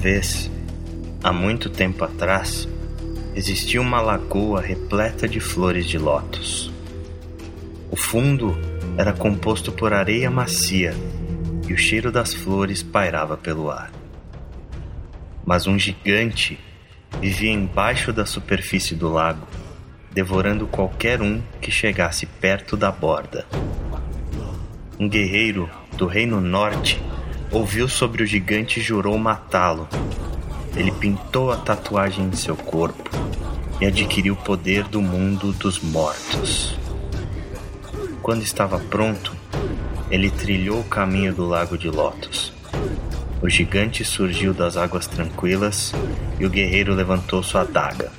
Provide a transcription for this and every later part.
vez, há muito tempo atrás, existia uma lagoa repleta de flores de lótus. O fundo era composto por areia macia e o cheiro das flores pairava pelo ar. Mas um gigante vivia embaixo da superfície do lago, devorando qualquer um que chegasse perto da borda. Um guerreiro do Reino Norte ouviu sobre o gigante e jurou matá-lo. Ele pintou a tatuagem em seu corpo e adquiriu o poder do mundo dos mortos. Quando estava pronto, ele trilhou o caminho do Lago de Lotus. O gigante surgiu das águas tranquilas e o guerreiro levantou sua adaga.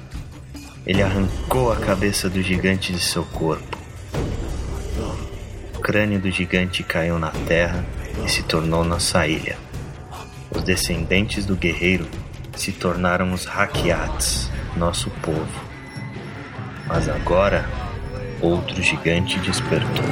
Ele arrancou a cabeça do gigante de seu corpo. O crânio do gigante caiu na terra e se tornou nossa ilha. Os descendentes do guerreiro se tornaram os Hakiats, nosso povo. Mas agora, outro gigante despertou.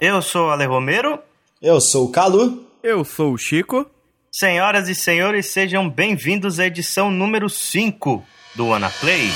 Eu sou o Ale Romero. Eu sou o Calu. Eu sou o Chico. Senhoras e senhores, sejam bem-vindos à edição número 5 do Wanna Play.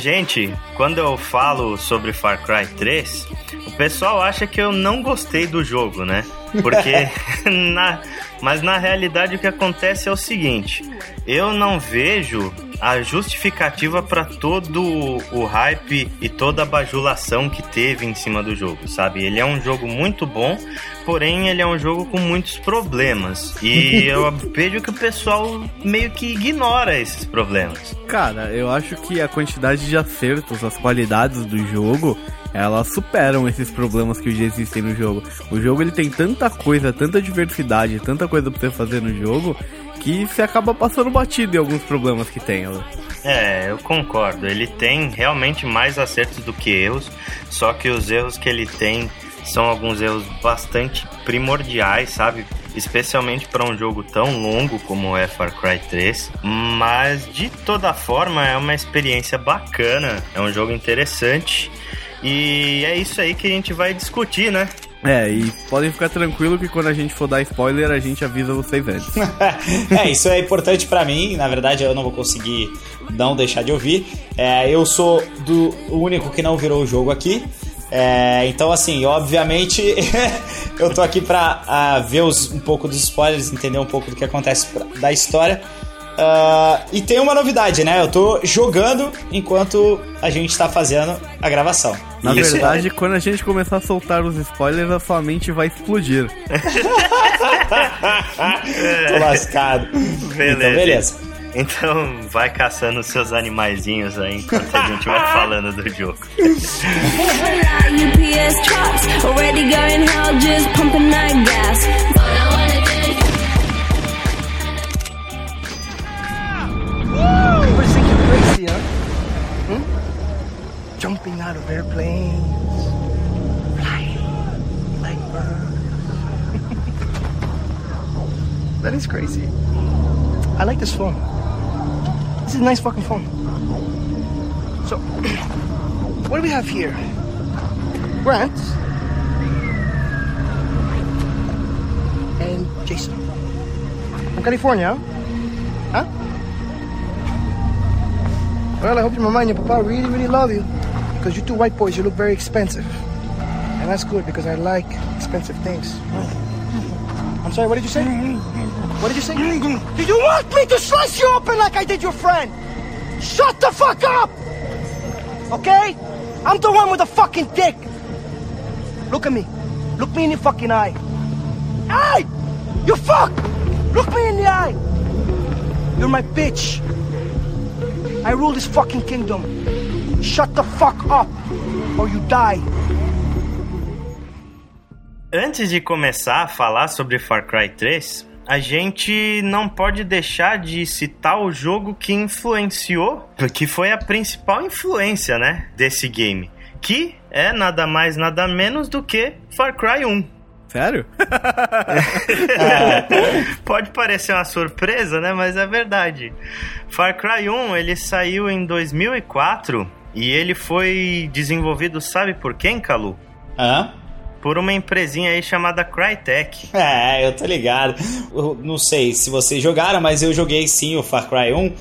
Gente, quando eu falo sobre Far Cry 3, o pessoal acha que eu não gostei do jogo, né? Porque na, mas na realidade o que acontece é o seguinte: eu não vejo a justificativa para todo o hype e toda a bajulação que teve em cima do jogo, sabe? Ele é um jogo muito bom, porém ele é um jogo com muitos problemas. E eu vejo que o pessoal meio que ignora esses problemas. Cara, eu acho que a quantidade de acertos, as qualidades do jogo, elas superam esses problemas que já existem no jogo. O jogo ele tem tanta coisa, tanta diversidade, tanta coisa pra você fazer no jogo, que você acaba passando batido em alguns problemas que tem. É, eu concordo. Ele tem realmente mais acertos do que erros, só que os erros que ele tem são alguns erros bastante primordiais, sabe? Especialmente para um jogo tão longo como é Far Cry 3. Mas de toda forma é uma experiência bacana, é um jogo interessante. E é isso aí que a gente vai discutir, né? É, e podem ficar tranquilo que quando a gente for dar spoiler, a gente avisa vocês antes. é, isso é importante para mim. Na verdade, eu não vou conseguir não deixar de ouvir. É, eu sou do único que não virou o jogo aqui. É, então, assim, obviamente, eu tô aqui pra uh, ver os, um pouco dos spoilers, entender um pouco do que acontece pra, da história. Uh, e tem uma novidade, né? Eu tô jogando enquanto a gente tá fazendo a gravação. Na Isso verdade, é. quando a gente começar a soltar os spoilers, a sua mente vai explodir. tô lascado. Beleza. Então, beleza. Então vai caçando seus animaizinhos aí enquanto a gente vai falando do jogo. Hmm? jumping out of airplanes, flying like birds. that is crazy. I like this phone. This is a nice fucking phone. So, what do we have here? Grant and Jason from California. Huh? Well, I hope your mama and your papa really, really love you. Because you two white boys, you look very expensive. And that's good because I like expensive things. I'm sorry, what did you say? What did you say? Do you want me to slice you open like I did your friend? Shut the fuck up! Okay? I'm the one with the fucking dick! Look at me. Look me in the fucking eye. Hey! You fuck! Look me in the eye! You're my bitch. I rule this fucking kingdom. Shut the fuck up, or you die. Antes de começar a falar sobre Far Cry 3, a gente não pode deixar de citar o jogo que influenciou, que foi a principal influência, né, desse game, que é nada mais nada menos do que Far Cry 1. Sério? Pode parecer uma surpresa, né? Mas é verdade. Far Cry 1 ele saiu em 2004 e ele foi desenvolvido, sabe por quem, Calu? Hã? Por uma empresinha aí chamada Crytek. É, eu tô ligado. Eu não sei se vocês jogaram, mas eu joguei sim o Far Cry 1. Uh,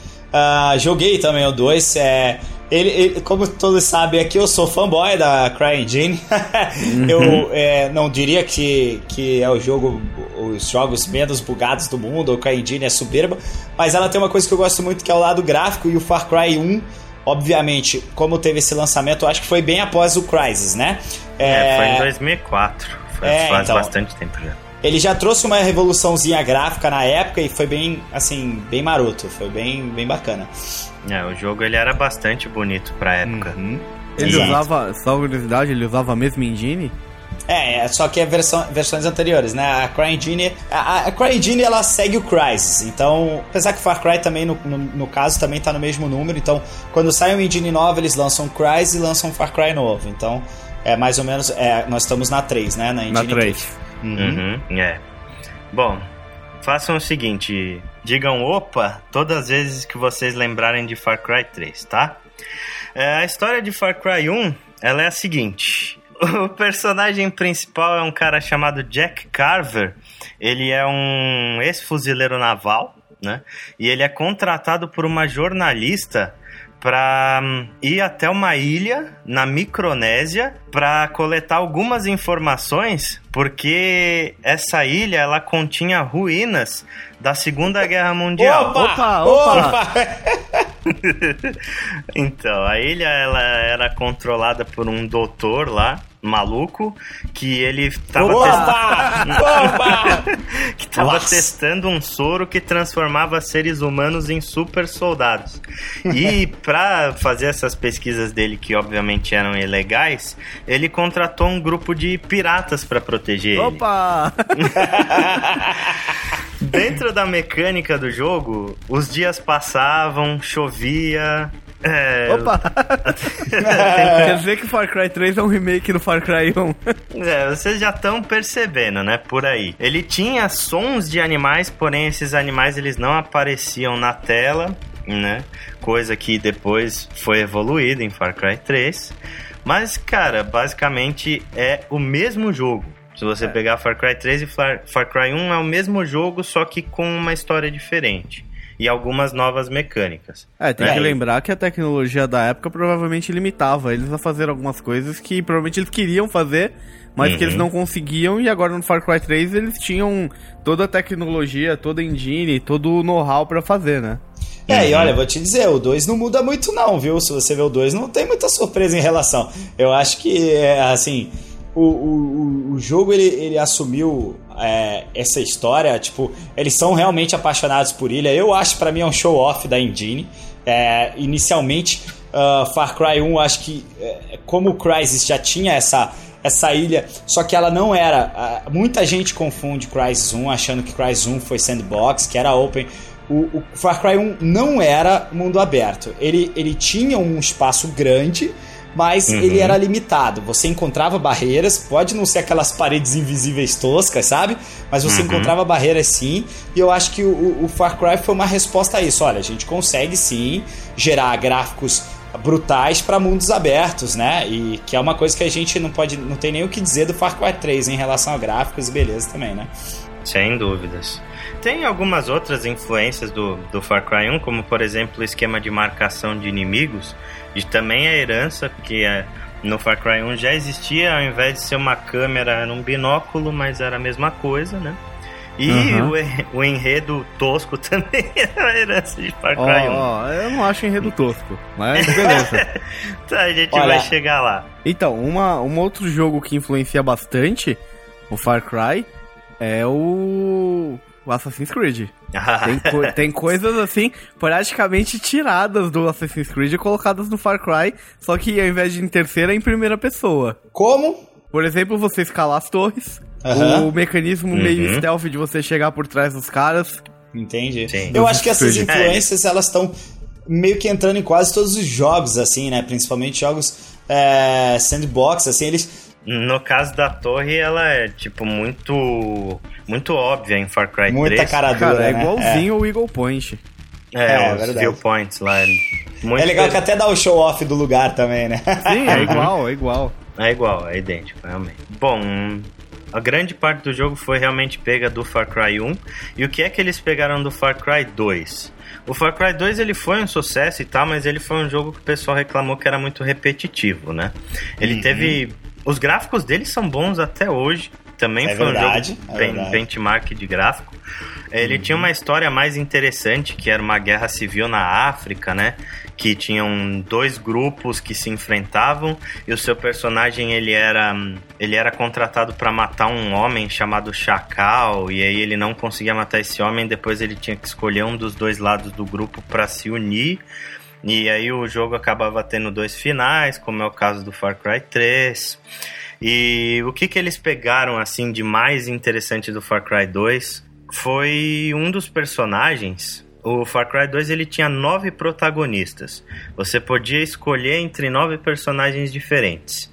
joguei também o 2. É, ele, ele, como todos sabem aqui, eu sou fanboy da CryEngine. eu é, não diria que, que é o jogo, os jogos menos bugados do mundo, o CryEngine é soberba, mas ela tem uma coisa que eu gosto muito que é o lado gráfico e o Far Cry 1 obviamente, como teve esse lançamento, acho que foi bem após o Crysis, né? É, é foi em 2004. Foi, é, faz então, bastante tempo já. Ele já trouxe uma revoluçãozinha gráfica na época e foi bem, assim, bem maroto. Foi bem, bem bacana. É, o jogo ele era bastante bonito pra época. Uhum. Ele Exato. usava, só curiosidade, ele usava a mesma engine? É, é, só que é versão, versões anteriores, né? A CryEngine, a, a CryEngine ela segue o Crysis, então, apesar que Far Cry também, no, no, no, caso, também tá no mesmo número, então, quando sai uma engine nova, eles lançam Crysis e lançam Far Cry novo, então, é mais ou menos, é, nós estamos na 3, né? Na, engine na 3. Uhum. uhum, é. Bom, façam o seguinte, digam opa todas as vezes que vocês lembrarem de Far Cry 3, tá? É, a história de Far Cry 1, ela é a seguinte, o personagem principal é um cara chamado Jack Carver. Ele é um ex-fuzileiro naval, né? E ele é contratado por uma jornalista para hum, ir até uma ilha na Micronésia para coletar algumas informações, porque essa ilha ela continha ruínas da Segunda Guerra Mundial. Opa, opa, opa. opa. então, a ilha ela era controlada por um doutor lá maluco que ele tava testando que tava Nossa. testando um soro que transformava seres humanos em super soldados. E para fazer essas pesquisas dele que obviamente eram ilegais, ele contratou um grupo de piratas para proteger Opa! ele. Dentro da mecânica do jogo, os dias passavam, chovia, é... Opa! Quer dizer que Far Cry 3 é um remake do Far Cry 1. é, vocês já estão percebendo, né? Por aí. Ele tinha sons de animais, porém esses animais eles não apareciam na tela, né? Coisa que depois foi evoluída em Far Cry 3. Mas, cara, basicamente é o mesmo jogo. Se você é. pegar Far Cry 3 e Far, Far Cry 1 é o mesmo jogo, só que com uma história diferente e algumas novas mecânicas. É, tem né? que lembrar que a tecnologia da época provavelmente limitava eles a fazer algumas coisas que provavelmente eles queriam fazer, mas uhum. que eles uhum. não conseguiam, e agora no Far Cry 3 eles tinham toda a tecnologia, toda a engine, todo o know-how para fazer, né? É, e olha, vou te dizer, o 2 não muda muito não, viu? Se você ver o 2, não tem muita surpresa em relação. Eu acho que, é, assim, o, o, o jogo ele, ele assumiu é, essa história, tipo, eles são realmente apaixonados por ilha. Eu acho para mim é um show off da engine. É, inicialmente, uh, Far Cry 1, acho que é, como o Crysis já tinha essa essa ilha, só que ela não era. Uh, muita gente confunde Crysis 1 achando que Crysis 1 foi sandbox, que era open. O, o Far Cry 1 não era mundo aberto. Ele, ele tinha um espaço grande mas uhum. ele era limitado. Você encontrava barreiras, pode não ser aquelas paredes invisíveis toscas, sabe? Mas você uhum. encontrava barreiras sim, e eu acho que o, o Far Cry foi uma resposta a isso. Olha, a gente consegue sim gerar gráficos brutais para mundos abertos, né? E que é uma coisa que a gente não pode, não tem nem o que dizer do Far Cry 3 em relação a gráficos e beleza também, né? Sem dúvidas. Tem algumas outras influências do, do Far Cry 1, como por exemplo o esquema de marcação de inimigos, e também a herança, que é, no Far Cry 1 já existia, ao invés de ser uma câmera, era um binóculo, mas era a mesma coisa, né? E Uhum. o, o enredo tosco também é uma herança de Far Cry 1. ó, eu não acho enredo tosco, mas beleza. Tá, a gente Olha- vai chegar lá. Então, uma, um outro jogo que influencia bastante o Far Cry é o, o Assassin's Creed. Tem, co- tem coisas assim, praticamente tiradas do Assassin's Creed e colocadas no Far Cry, só que ao invés de em terceira, é em primeira pessoa. Como? Por exemplo, você escalar as torres, Aham. o mecanismo meio stealth de você chegar por trás dos caras. Entendi. Sim. Eu acho que essas influências, elas estão meio que entrando em quase todos os jogos, assim, né? Principalmente jogos é, sandbox, assim, eles... No caso da torre, ela é, tipo, muito muito óbvia em Far Cry Muita 3. cara dura, Cara, é né? igualzinho o Eagle Point. É, É, os verdade. viewpoints lá. É, Muito é legal que até dá o show-off do lugar também, né? Sim, é igual, é igual. É igual, é idêntico, realmente. Bom, a grande parte do jogo foi realmente pega do Far Cry 1. E o que é que eles pegaram do Far Cry 2? O Far Cry 2 ele foi um sucesso e tal, mas ele foi um jogo que o pessoal reclamou que era muito repetitivo, né? Ele Uhum. teve. Os gráficos dele são bons até hoje. Também É foi verdade, um jogo é ben- benchmark de gráfico. Ele tinha uma história mais interessante, que era uma guerra civil na África, né? Que tinham dois grupos que se enfrentavam e o seu personagem ele era ele era contratado para matar um homem chamado Chacal e aí ele não conseguia matar esse homem, depois ele tinha que escolher um dos dois lados do grupo para se unir. E aí o jogo acabava tendo dois finais, como é o caso do Far Cry 3. E o que que eles pegaram assim de mais interessante do Far Cry 2 foi um dos personagens. O Far Cry 2 ele tinha nove protagonistas. Você podia escolher entre nove personagens diferentes.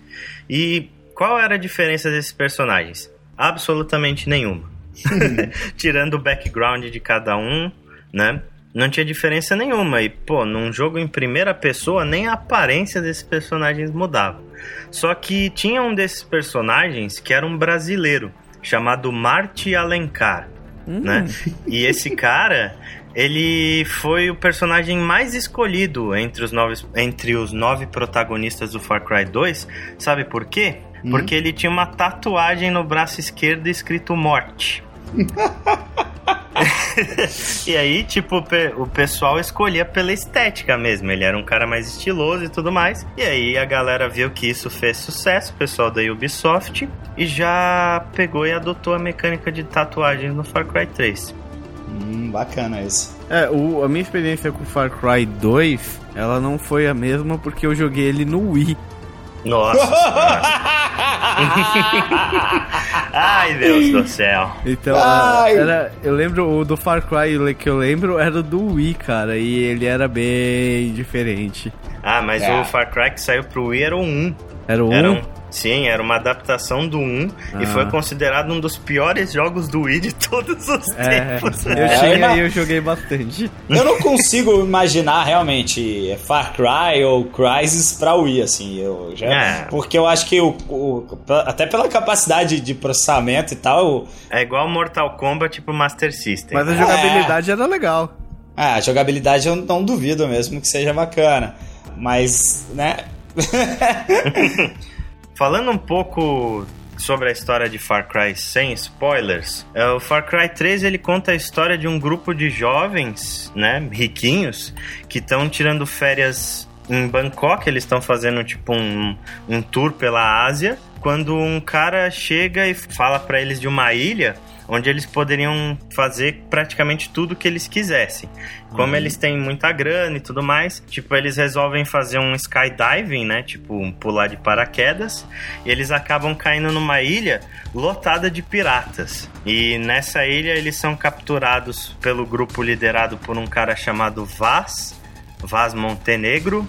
E qual era a diferença desses personagens? Absolutamente nenhuma. Tirando o background de cada um, né? Não tinha diferença nenhuma. E, pô, num jogo em primeira pessoa, nem a aparência desses personagens mudava. Só que tinha um desses personagens que era um brasileiro, chamado Marte Alencar, né? E esse cara, ele foi o personagem mais escolhido entre os nove, entre os nove protagonistas do Far Cry 2. Sabe por quê? Porque ele tinha uma tatuagem no braço esquerdo escrito Morte. e aí, tipo, o pe- o pessoal escolhia pela estética mesmo. Ele era um cara mais estiloso e tudo mais. E aí a galera viu que isso fez sucesso, o pessoal da Ubisoft, e já pegou e adotou a mecânica de tatuagens no Far Cry 3. hum, bacana isso. É, o, a minha experiência com Far Cry 2, ela não foi a mesma porque eu joguei ele no Wii. Nossa. Ai, Deus do céu. Então, Ai. era, eu lembro, o do Far Cry que eu lembro era do Wii, cara, e ele era bem diferente. Ah, mas É. o Far Cry que saiu pro Wii era o 1. Era o 1? Era um, sim, era uma adaptação do 1 e Ah. foi considerado um dos piores jogos do Wii de todos os É, tempos. eu É, tinha ima- e eu joguei bastante. Eu não consigo imaginar realmente Far Cry ou Crysis pra Wii, assim. Eu já, É. Porque eu acho que o, o- até pela capacidade de processamento e tal, É igual Mortal Kombat pro Master System. Mas a jogabilidade era legal. ah, a jogabilidade eu não duvido mesmo que seja bacana. Mas, né? Falando um pouco sobre a história de Far Cry sem spoilers, é, o Far Cry 3 ele conta a história de um grupo de jovens, né, riquinhos, que estão tirando férias em Bangkok, eles estão fazendo tipo um, um tour pela Ásia, quando um cara chega e fala para eles de uma ilha onde eles poderiam fazer praticamente tudo que eles quisessem. Como eles têm muita grana e tudo mais, tipo, eles resolvem fazer um skydiving, né? Tipo, um pular de paraquedas, e eles acabam caindo numa ilha lotada de piratas. E nessa ilha eles são capturados pelo grupo liderado por um cara chamado Vaz, Vaz Montenegro,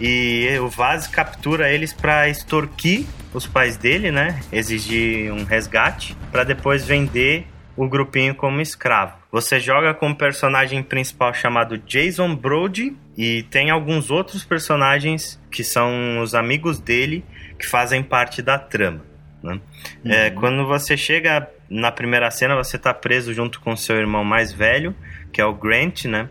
e o Vaz captura eles para extorquir os pais dele, né? Exigir um resgate para depois vender o grupinho como escravo. Você joga com um personagem principal chamado Jason Brody e tem alguns outros personagens que são os amigos dele que fazem parte da trama. né? É, quando você chega na primeira cena, você tá preso junto com seu irmão mais velho, que é o Grant, né?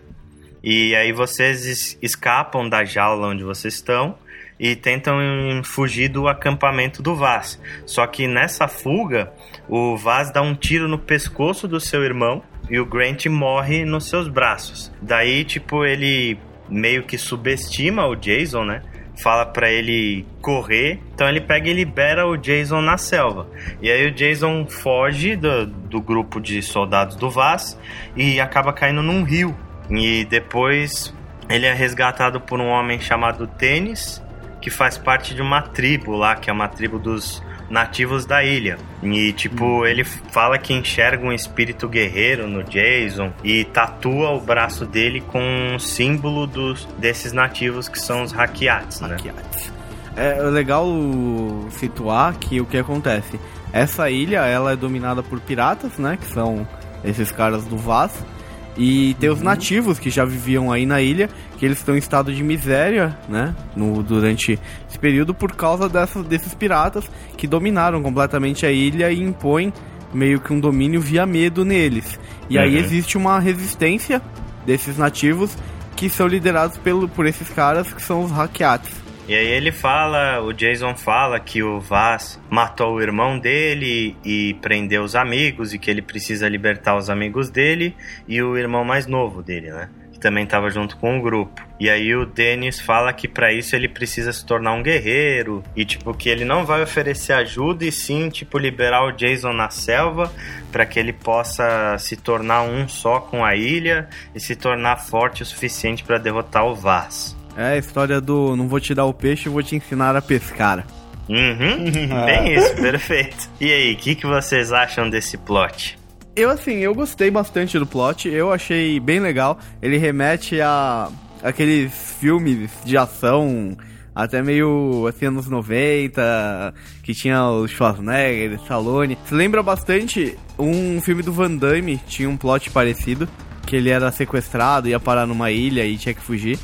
E aí vocês es- escapam da jaula onde vocês estão e tentam fugir do acampamento do Vaz. Só que nessa fuga, o Vaz dá um tiro no pescoço do seu irmão e o Grant morre nos seus braços. Daí, tipo, ele meio que subestima o Jason, né? Fala para ele correr, então ele pega e libera o Jason na selva. E aí o Jason foge do, do grupo de soldados do Vaz e acaba caindo num rio. E depois ele é resgatado por um homem chamado Tênis, que faz parte de uma tribo lá, que é uma tribo dos nativos da ilha. E, tipo, hum. ele fala que enxerga um espírito guerreiro no Jason e tatua o braço dele com um símbolo dos, desses nativos que são os Hakiats, né? É legal situar que o que acontece. Essa ilha, ela é dominada por piratas, né? Que são esses caras do Vaz. E tem os uhum. nativos que já viviam aí na ilha, que eles estão em estado de miséria, né? No, durante esse período por causa dessas, desses piratas que dominaram completamente a ilha e impõem meio que um domínio via medo neles. E uhum. aí existe uma resistência desses nativos que são liderados pelo, por esses caras que são os Hakiats. E aí ele fala, o Jason fala que o Vaz matou o irmão dele e prendeu os amigos e que ele precisa libertar os amigos dele e o irmão mais novo dele, né? Que também estava junto com o grupo. E aí o Dennis fala que para isso ele precisa se tornar um guerreiro e tipo que ele não vai oferecer ajuda e sim tipo liberar o Jason na selva para que ele possa se tornar um só com a ilha e se tornar forte o suficiente para derrotar o Vaz. É a história do não vou te dar o peixe, vou te ensinar a pescar. Uhum, bem isso, perfeito. E aí, o que, que vocês acham desse plot? Eu, assim, eu gostei bastante do plot, eu achei bem legal. Ele remete a aqueles filmes de ação até meio assim anos 90, que tinha o Schwarzenegger, Stallone. Se lembra bastante um filme do Van Damme, tinha um plot parecido, que ele era sequestrado, ia parar numa ilha e tinha que fugir.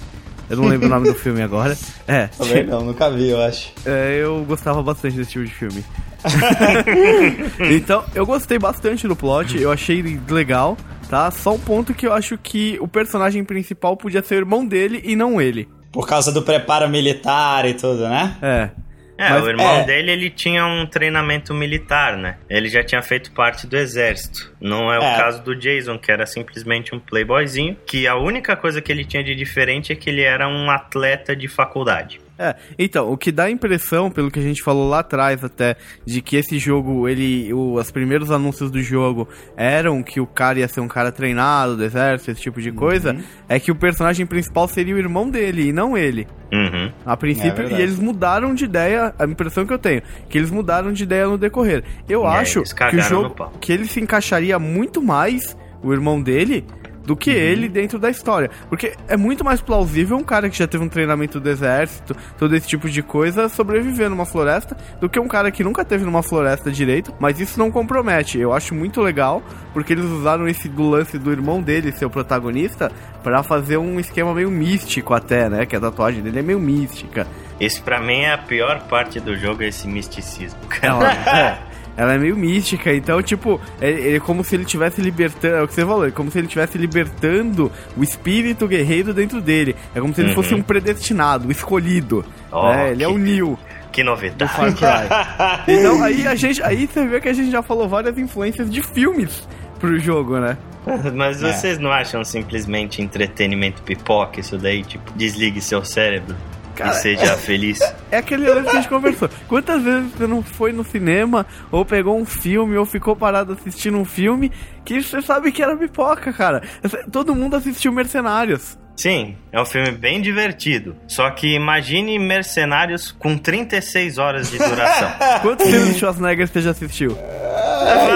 Eu não lembro o nome do filme agora. É. Também não, nunca vi, eu acho. É, eu gostava bastante desse tipo de filme. então, eu gostei bastante do plot, eu achei legal, tá? Só um ponto que eu acho que o personagem principal podia ser o irmão dele e não ele. Por causa do preparo militar e tudo, né? É. É, Mas, o irmão é... dele, ele tinha um treinamento militar, né? Ele já tinha feito parte do exército. Não é, é, o caso do Jason, que era simplesmente um playboyzinho, que a única coisa que ele tinha de diferente é que ele era um atleta de faculdade. É, então, o que dá a impressão, pelo que a gente falou lá atrás até, de que esse jogo, ele. O, os primeiros anúncios do jogo eram que o cara ia ser um cara treinado do exército, esse tipo de coisa, uhum. é que o personagem principal seria o irmão dele e não ele. Uhum. A princípio, é e eles mudaram de ideia, a impressão que eu tenho, que eles mudaram de ideia no decorrer. Eu e acho que o jogo. Que ele se encaixaria muito mais, o irmão dele, do que uhum. ele dentro da história. Porque é muito mais plausível um cara que já teve um treinamento do exército, todo esse tipo de coisa, sobreviver numa floresta, do que um cara que nunca teve numa floresta direito, mas isso não compromete. Eu acho muito legal, porque eles usaram esse do lance do irmão dele ser o protagonista para fazer um esquema meio místico até, né? Que a tatuagem dele é meio mística. Esse para mim é a pior parte do jogo, é esse misticismo. é. ela é meio mística, então, tipo, é, é como se ele tivesse libertando. É o que você falou, é como se ele tivesse libertando o espírito guerreiro dentro dele. É como se ele uhum. fosse um predestinado, um escolhido. Oh, né? Ele que, é o Neo. Que novidade. Far Cry. então aí a gente. Aí você vê que a gente já falou várias influências de filmes pro jogo, né? Mas é. vocês não acham simplesmente entretenimento pipoca isso daí? Tipo, desligue seu cérebro? Cara, e seja é, feliz. É aquele lance que a gente conversou. Quantas vezes você não foi no cinema, ou pegou um filme, ou ficou parado assistindo um filme, que você sabe que era pipoca, cara? Todo mundo assistiu Mercenários. Sim, é um filme bem divertido. Só que imagine Mercenários com 36 horas de duração. Quantos filmes de Schwarzenegger você já assistiu?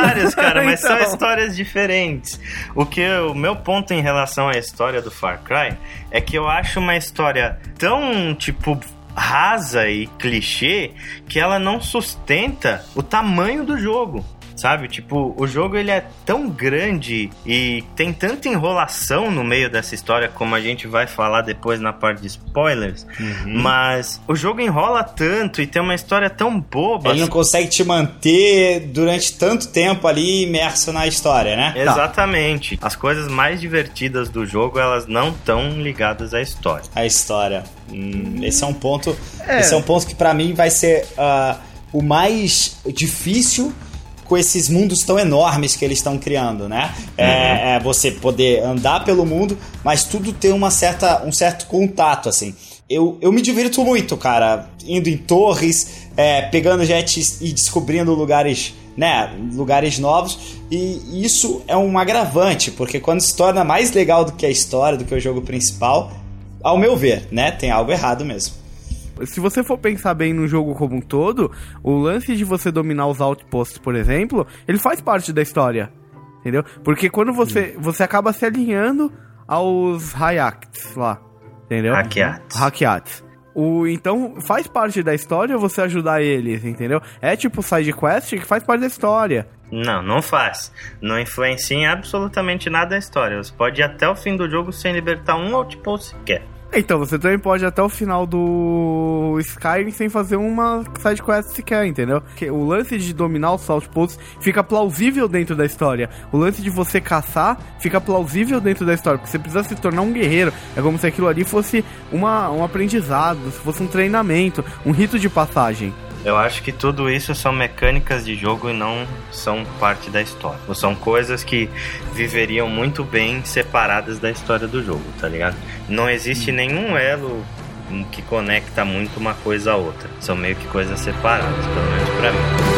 Vários, cara, mas então... são histórias diferentes. O que o meu ponto em relação à história do Far Cry é que eu acho uma história tão tipo rasa e clichê que ela não sustenta o tamanho do jogo. Sabe? Tipo, o jogo ele é tão grande e tem tanta enrolação no meio dessa história, como a gente vai falar depois na parte de spoilers. Uhum. Mas o jogo enrola tanto e tem uma história tão boba. Ele não consegue te manter durante tanto tempo ali imerso na história, né? Exatamente. As coisas mais divertidas do jogo, elas não estão ligadas à história. A história. Hum, esse é um ponto. Esse é um ponto que pra mim vai ser ah, o mais difícil com esses mundos tão enormes que eles estão criando, né? É, é você poder andar pelo mundo, mas tudo ter uma certa, um certo contato, assim. Eu, eu me divirto muito, cara, indo em torres, é, pegando jets e descobrindo lugares, né, lugares novos. E isso é um agravante, porque quando se torna mais legal do que a história, do que o jogo principal, ao meu ver, né, tem algo errado mesmo. Se você for pensar bem no jogo como um todo, o lance de você dominar os outposts, por exemplo, ele faz parte da história. Entendeu? Porque quando você, você acaba se alinhando aos Hayaks lá. Entendeu? Hackeados. Hackeados. O, então faz parte da história você ajudar eles, entendeu? É tipo side quest que faz parte da história. Não, não faz. Não influencia em absolutamente nada a história. Você pode ir até o fim do jogo sem libertar um outpost sequer. Então você também pode ir até o final do Skyrim sem fazer uma side quest sequer, entendeu? Porque o lance de dominar os outposts fica plausível dentro da história. O lance de você caçar fica plausível dentro da história, porque você precisa se tornar um guerreiro. É como se aquilo ali fosse uma, um aprendizado, se fosse um treinamento, um rito de passagem. Eu acho que tudo isso são mecânicas de jogo e não são parte da história. Ou são coisas que viveriam muito bem separadas da história do jogo, tá ligado? Não existe nenhum elo que conecta muito uma coisa a outra. São meio que coisas separadas, pelo menos pra mim.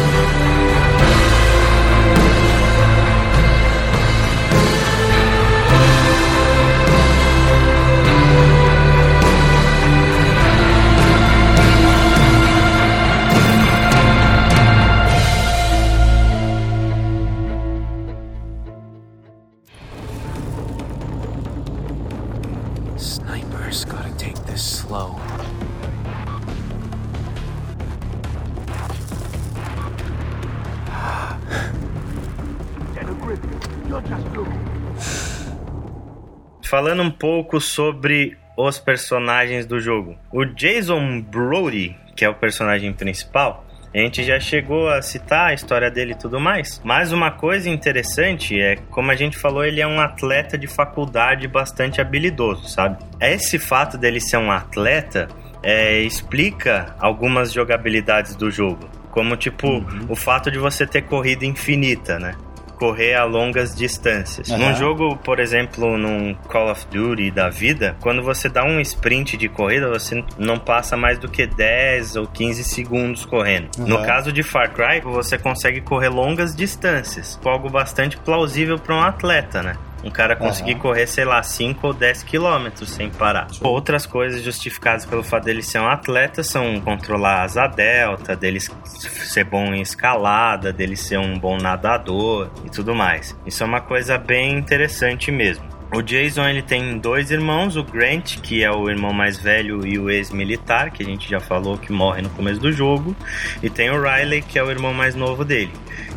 Pouco sobre os personagens do jogo. O Jason Brody, que é o personagem principal, a gente já chegou a citar a história dele e tudo mais. Mas uma coisa interessante é, como a gente falou, ele é um atleta de faculdade bastante habilidoso, sabe? Esse fato dele ser um atleta é, explica algumas jogabilidades do jogo. Como, tipo, o fato de você ter corrida infinita, né? Correr a longas distâncias. Aham. Num jogo, por exemplo, num Call of Duty da vida, quando você dá um sprint de corrida, você não passa mais do que 10 ou 15 segundos correndo. No Aham. caso de Far Cry, você consegue correr longas distâncias, algo bastante plausível para um atleta, né? Um cara conseguir Aham. correr, sei lá, 5 ou 10 quilômetros sem parar. Outras coisas justificadas pelo fato dele ser um atleta são controlar a asa delta, dele ser bom em escalada, dele ser um bom nadador e tudo mais. Isso é uma coisa bem interessante mesmo. O Jason ele tem dois irmãos, o Grant, que é o irmão mais velho e o ex-militar, que a gente já falou que morre no começo do jogo, e tem o Riley, que é o irmão mais novo dele.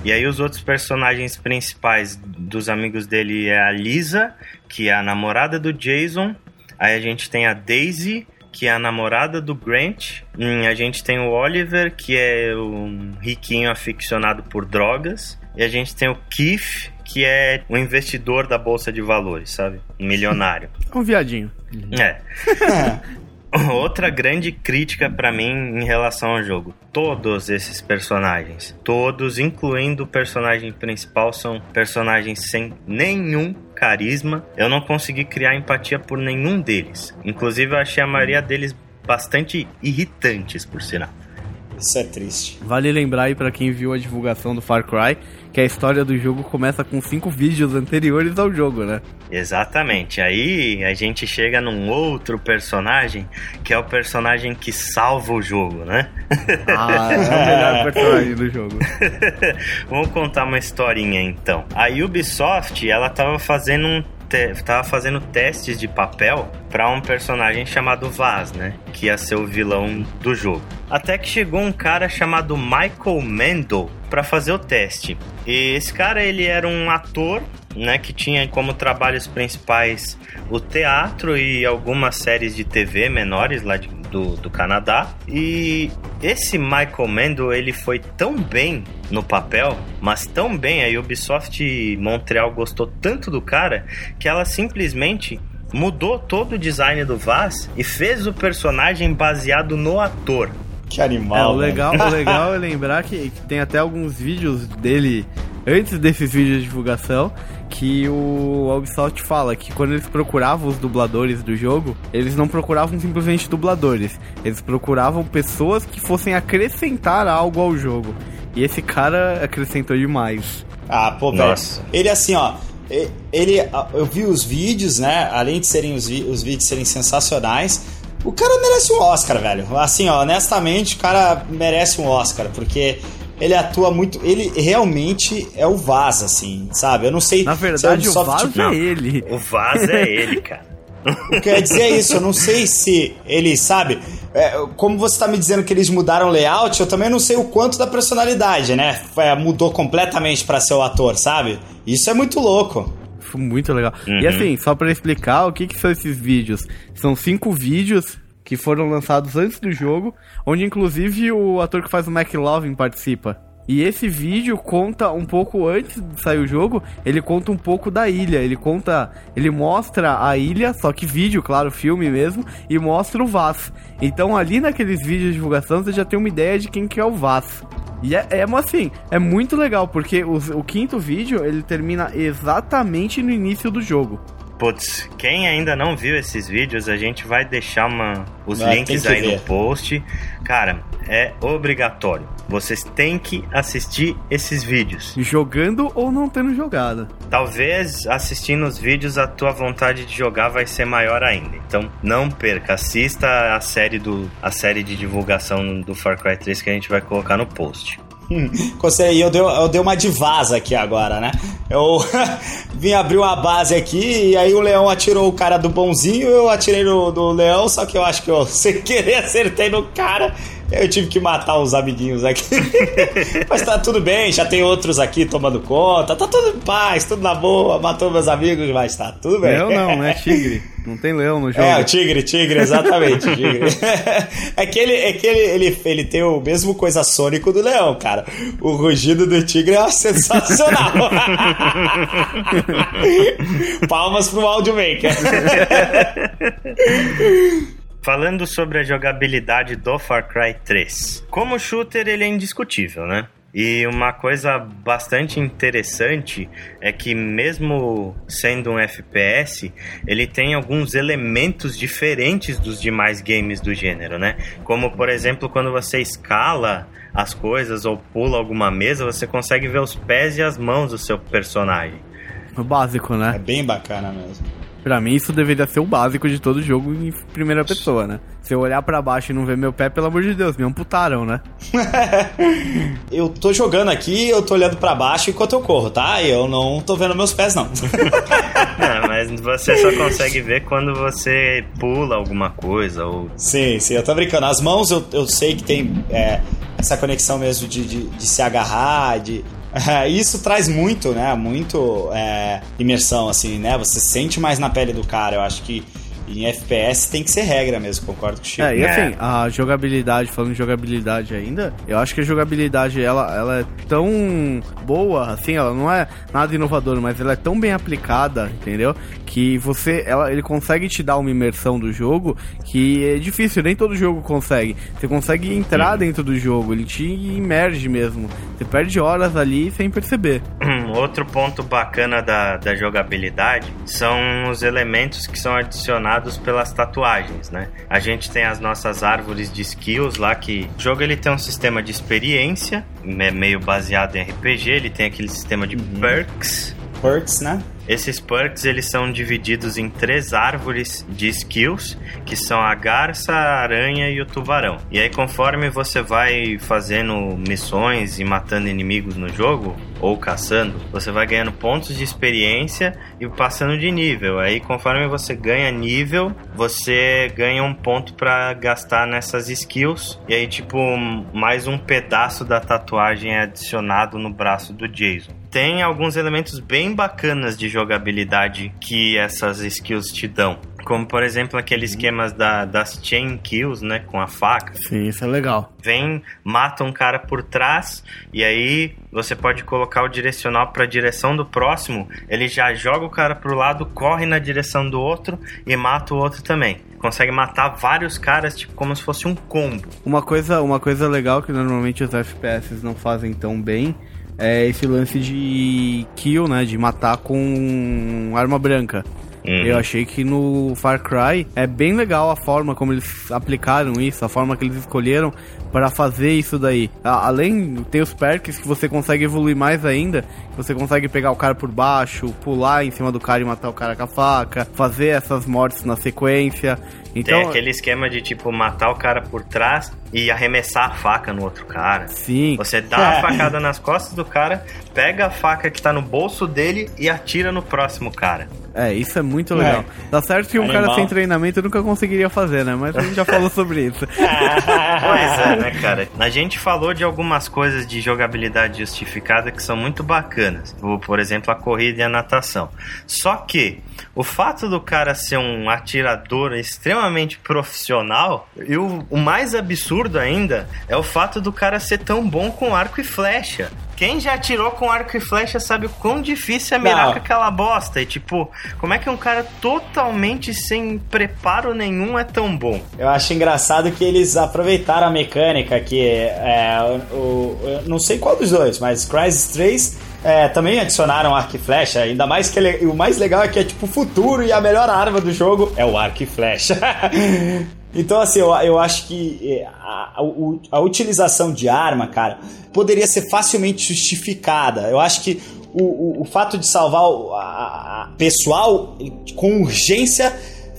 E aí os outros personagens principais dos amigos dele é a Lisa, que é a namorada do Jason. Aí a gente tem a Daisy, que é a namorada do Grant. Hum, a gente tem o Oliver, que é um riquinho aficionado por drogas. E a gente tem o Keith, que é um investidor da bolsa de valores, sabe? Um milionário. Um viadinho. É. Outra grande crítica pra mim em relação ao jogo. Todos esses personagens, todos, incluindo o personagem principal, são personagens sem nenhum carisma. Eu não consegui criar empatia por nenhum deles. Inclusive, eu achei a maioria deles bastante irritantes, por sinal. Isso é triste. Vale lembrar aí pra quem viu a divulgação do Far Cry que a história do jogo começa com cinco vídeos anteriores ao jogo, né? Exatamente. Aí a gente chega num outro personagem, que é o personagem que salva o jogo, né? Ah, é o melhor personagem do jogo. Vamos contar uma historinha então. A Ubisoft, ela tava fazendo um te- tava fazendo testes de papel pra um personagem chamado Vaz, né? Que ia ser o vilão do jogo. Até que chegou um cara chamado Michael Mendel pra fazer o teste. E esse cara, ele era um ator, né? Que tinha como trabalhos principais o teatro e algumas séries de TV menores lá de- do, do Canadá. E esse Michael Mendel, ele foi tão bem no papel, mas tão bem, a Ubisoft Montreal gostou tanto do cara, que ela simplesmente mudou todo o design do Vaz e fez o personagem baseado no ator. Que É, animal. o velho. legal, o legal é lembrar que, que tem até alguns vídeos dele, antes desses vídeos de divulgação, que o Ubisoft fala que quando eles procuravam os dubladores do jogo, eles não procuravam simplesmente dubladores, eles procuravam pessoas que fossem acrescentar algo ao jogo. E esse cara acrescentou demais. Ah, pô, velho. Ele assim, ó. Ele, eu vi os vídeos, né? Além de serem os, vi- os vídeos serem sensacionais, o cara merece um Oscar, velho. Assim, ó, honestamente, o cara merece um Oscar, porque ele atua muito. Ele realmente é o Vaz, assim, sabe? Eu não sei. Na verdade, o Vaz tipo, não. é ele. O Vaz é ele, cara. O que eu ia dizer é isso, eu não sei se ele, sabe, é, como você tá me dizendo que eles mudaram o layout, eu também não sei o quanto da personalidade, né? É, mudou completamente pra ser o ator, sabe? Isso é muito louco. Foi muito legal. E Uhum. assim, só pra explicar o que, que são esses vídeos. São cinco vídeos que foram lançados antes do jogo, onde inclusive o ator que faz o McLovin participa. E esse vídeo conta um pouco antes de sair o jogo, ele conta um pouco da ilha, ele conta, ele mostra a ilha, só que vídeo, claro, filme mesmo, e mostra o Vaz. Então ali naqueles vídeos de divulgação você já tem uma ideia de quem que é o Vaz. E é, é assim, é muito legal, porque os- o quinto vídeo ele termina exatamente no início do jogo. Putz, quem ainda não viu esses vídeos, a gente vai deixar uma, os Vai, links aí ver. no post. Cara, é obrigatório. Vocês têm que assistir esses vídeos. Jogando ou não tendo jogado. Talvez assistindo os vídeos a tua vontade de jogar vai ser maior ainda. Então não perca, assista a série do a série de divulgação do Far Cry 3 que a gente vai colocar no post. E eu dei, eu dei uma de vaza aqui agora, né? Eu vim abrir uma base aqui e aí o leão atirou o cara do bonzinho, eu atirei no, do leão, só que eu acho que eu sem querer acertei no cara. Eu tive que matar os amiguinhos aqui. Mas tá tudo bem, já tem outros aqui tomando conta. Tá tudo em paz, tudo na boa. Matou meus amigos, mas tá tudo bem. Leão não, né? Tigre. Não tem leão no jogo. É, o tigre, tigre, exatamente, o tigre. é que, ele, é que ele, ele, ele tem o mesmo coisa sônico do leão, cara. O rugido do tigre é sensacional. Palmas pro Audiomaker. Falando sobre a jogabilidade do Far Cry 3. Como shooter, ele é indiscutível, né? E uma coisa bastante interessante é que, mesmo sendo um FPS, ele tem alguns elementos diferentes dos demais games do gênero, né? Como, por exemplo, quando você escala as coisas ou pula alguma mesa, você consegue ver os pés e as mãos do seu personagem. O básico, É né? bem bacana mesmo. Pra mim, isso deveria ser o básico de todo jogo em primeira pessoa, né? Se eu olhar pra baixo e não ver meu pé, pelo amor de Deus, me amputaram, né? Eu tô jogando aqui, eu tô olhando pra baixo enquanto eu corro, tá? Eu não tô vendo meus pés, não. É, mas você só consegue ver quando você pula alguma coisa ou Sim, sim, eu tô brincando. As mãos eu, eu sei que tem é, essa conexão mesmo de, de, de se agarrar, de. isso traz muito, né? Muito é, imersão, assim, né? Você sente mais na pele do cara. Eu acho que em FPS tem que ser regra mesmo, concordo com o Chico. É, e É. assim, a jogabilidade, falando de jogabilidade ainda, eu acho que a jogabilidade, ela, ela é tão boa, assim, ela não é nada inovadora, mas ela é tão bem aplicada, entendeu? Que você, ela, ele consegue te dar uma imersão do jogo que é difícil, nem todo jogo consegue. Você consegue entrar dentro do jogo, ele te imerge mesmo. Você perde horas ali sem perceber. Outro ponto bacana da, da jogabilidade são os elementos que são adicionados pelas tatuagens, né? A gente tem as nossas árvores de skills lá que o jogo ele tem um sistema de experiência, é meio baseado em RPG, ele tem aquele sistema de perks perks, né? Esses perks eles são divididos em três árvores de skills, que são a garça, a aranha e o tubarão. E aí conforme você vai fazendo missões e matando inimigos no jogo ou caçando, você vai ganhando pontos de experiência e passando de nível. Aí conforme você ganha nível, você ganha um ponto para gastar nessas skills. E aí tipo mais um pedaço da tatuagem é adicionado no braço do Jason tem alguns elementos bem bacanas de jogabilidade que essas skills te dão. Como, por exemplo, aqueles esquemas da, das chain kills, né? Com a faca. Sim, isso é legal. Vem, mata um cara por trás, e aí você pode colocar o direcional para a direção do próximo. Ele já joga o cara pro lado, corre na direção do outro e mata o outro também. Consegue matar vários caras, tipo, como se fosse um combo. Uma coisa, uma coisa legal que normalmente os FPS não fazem tão bem é esse lance de kill, né? De matar com arma branca. Uhum. Eu achei que no Far Cry é bem legal a forma como eles aplicaram isso, a forma que eles escolheram para fazer isso daí. Além, tem os perks que você consegue evoluir mais ainda. Você consegue pegar o cara por baixo, pular em cima do cara e matar o cara com a faca, fazer essas mortes na sequência. Então, Tem aquele esquema de tipo matar o cara por trás e arremessar a faca no outro cara. Sim. Você dá a facada nas costas do cara, pega a faca que tá no bolso dele e atira no próximo cara. É, isso é muito legal. É. Tá certo que um Animal. cara sem treinamento nunca conseguiria fazer, né? Mas a gente já falou sobre isso. pois é, né, cara? A gente falou de algumas coisas de jogabilidade justificada que são muito bacanas. Por exemplo, a corrida e a natação. Só que o fato do cara ser um atirador extremamente profissional, e o, o mais absurdo ainda é o fato do cara ser tão bom com arco e flecha. Quem já atirou com arco e flecha sabe o quão difícil é mirar com aquela bosta. E tipo, como é que um cara totalmente sem preparo nenhum é tão bom? Eu acho engraçado que eles aproveitaram a mecânica que é, o, o, não sei qual dos dois, mas Crysis 3 é, também adicionaram arco e flecha, ainda mais que ele, o mais legal é que é tipo o futuro e a melhor arma do jogo é o arco e flecha. Então, assim, eu, eu acho que é, a, a, a, utilização de arma, cara, poderia ser facilmente justificada. Eu acho que o, o, o fato de salvar o a, pessoal com urgência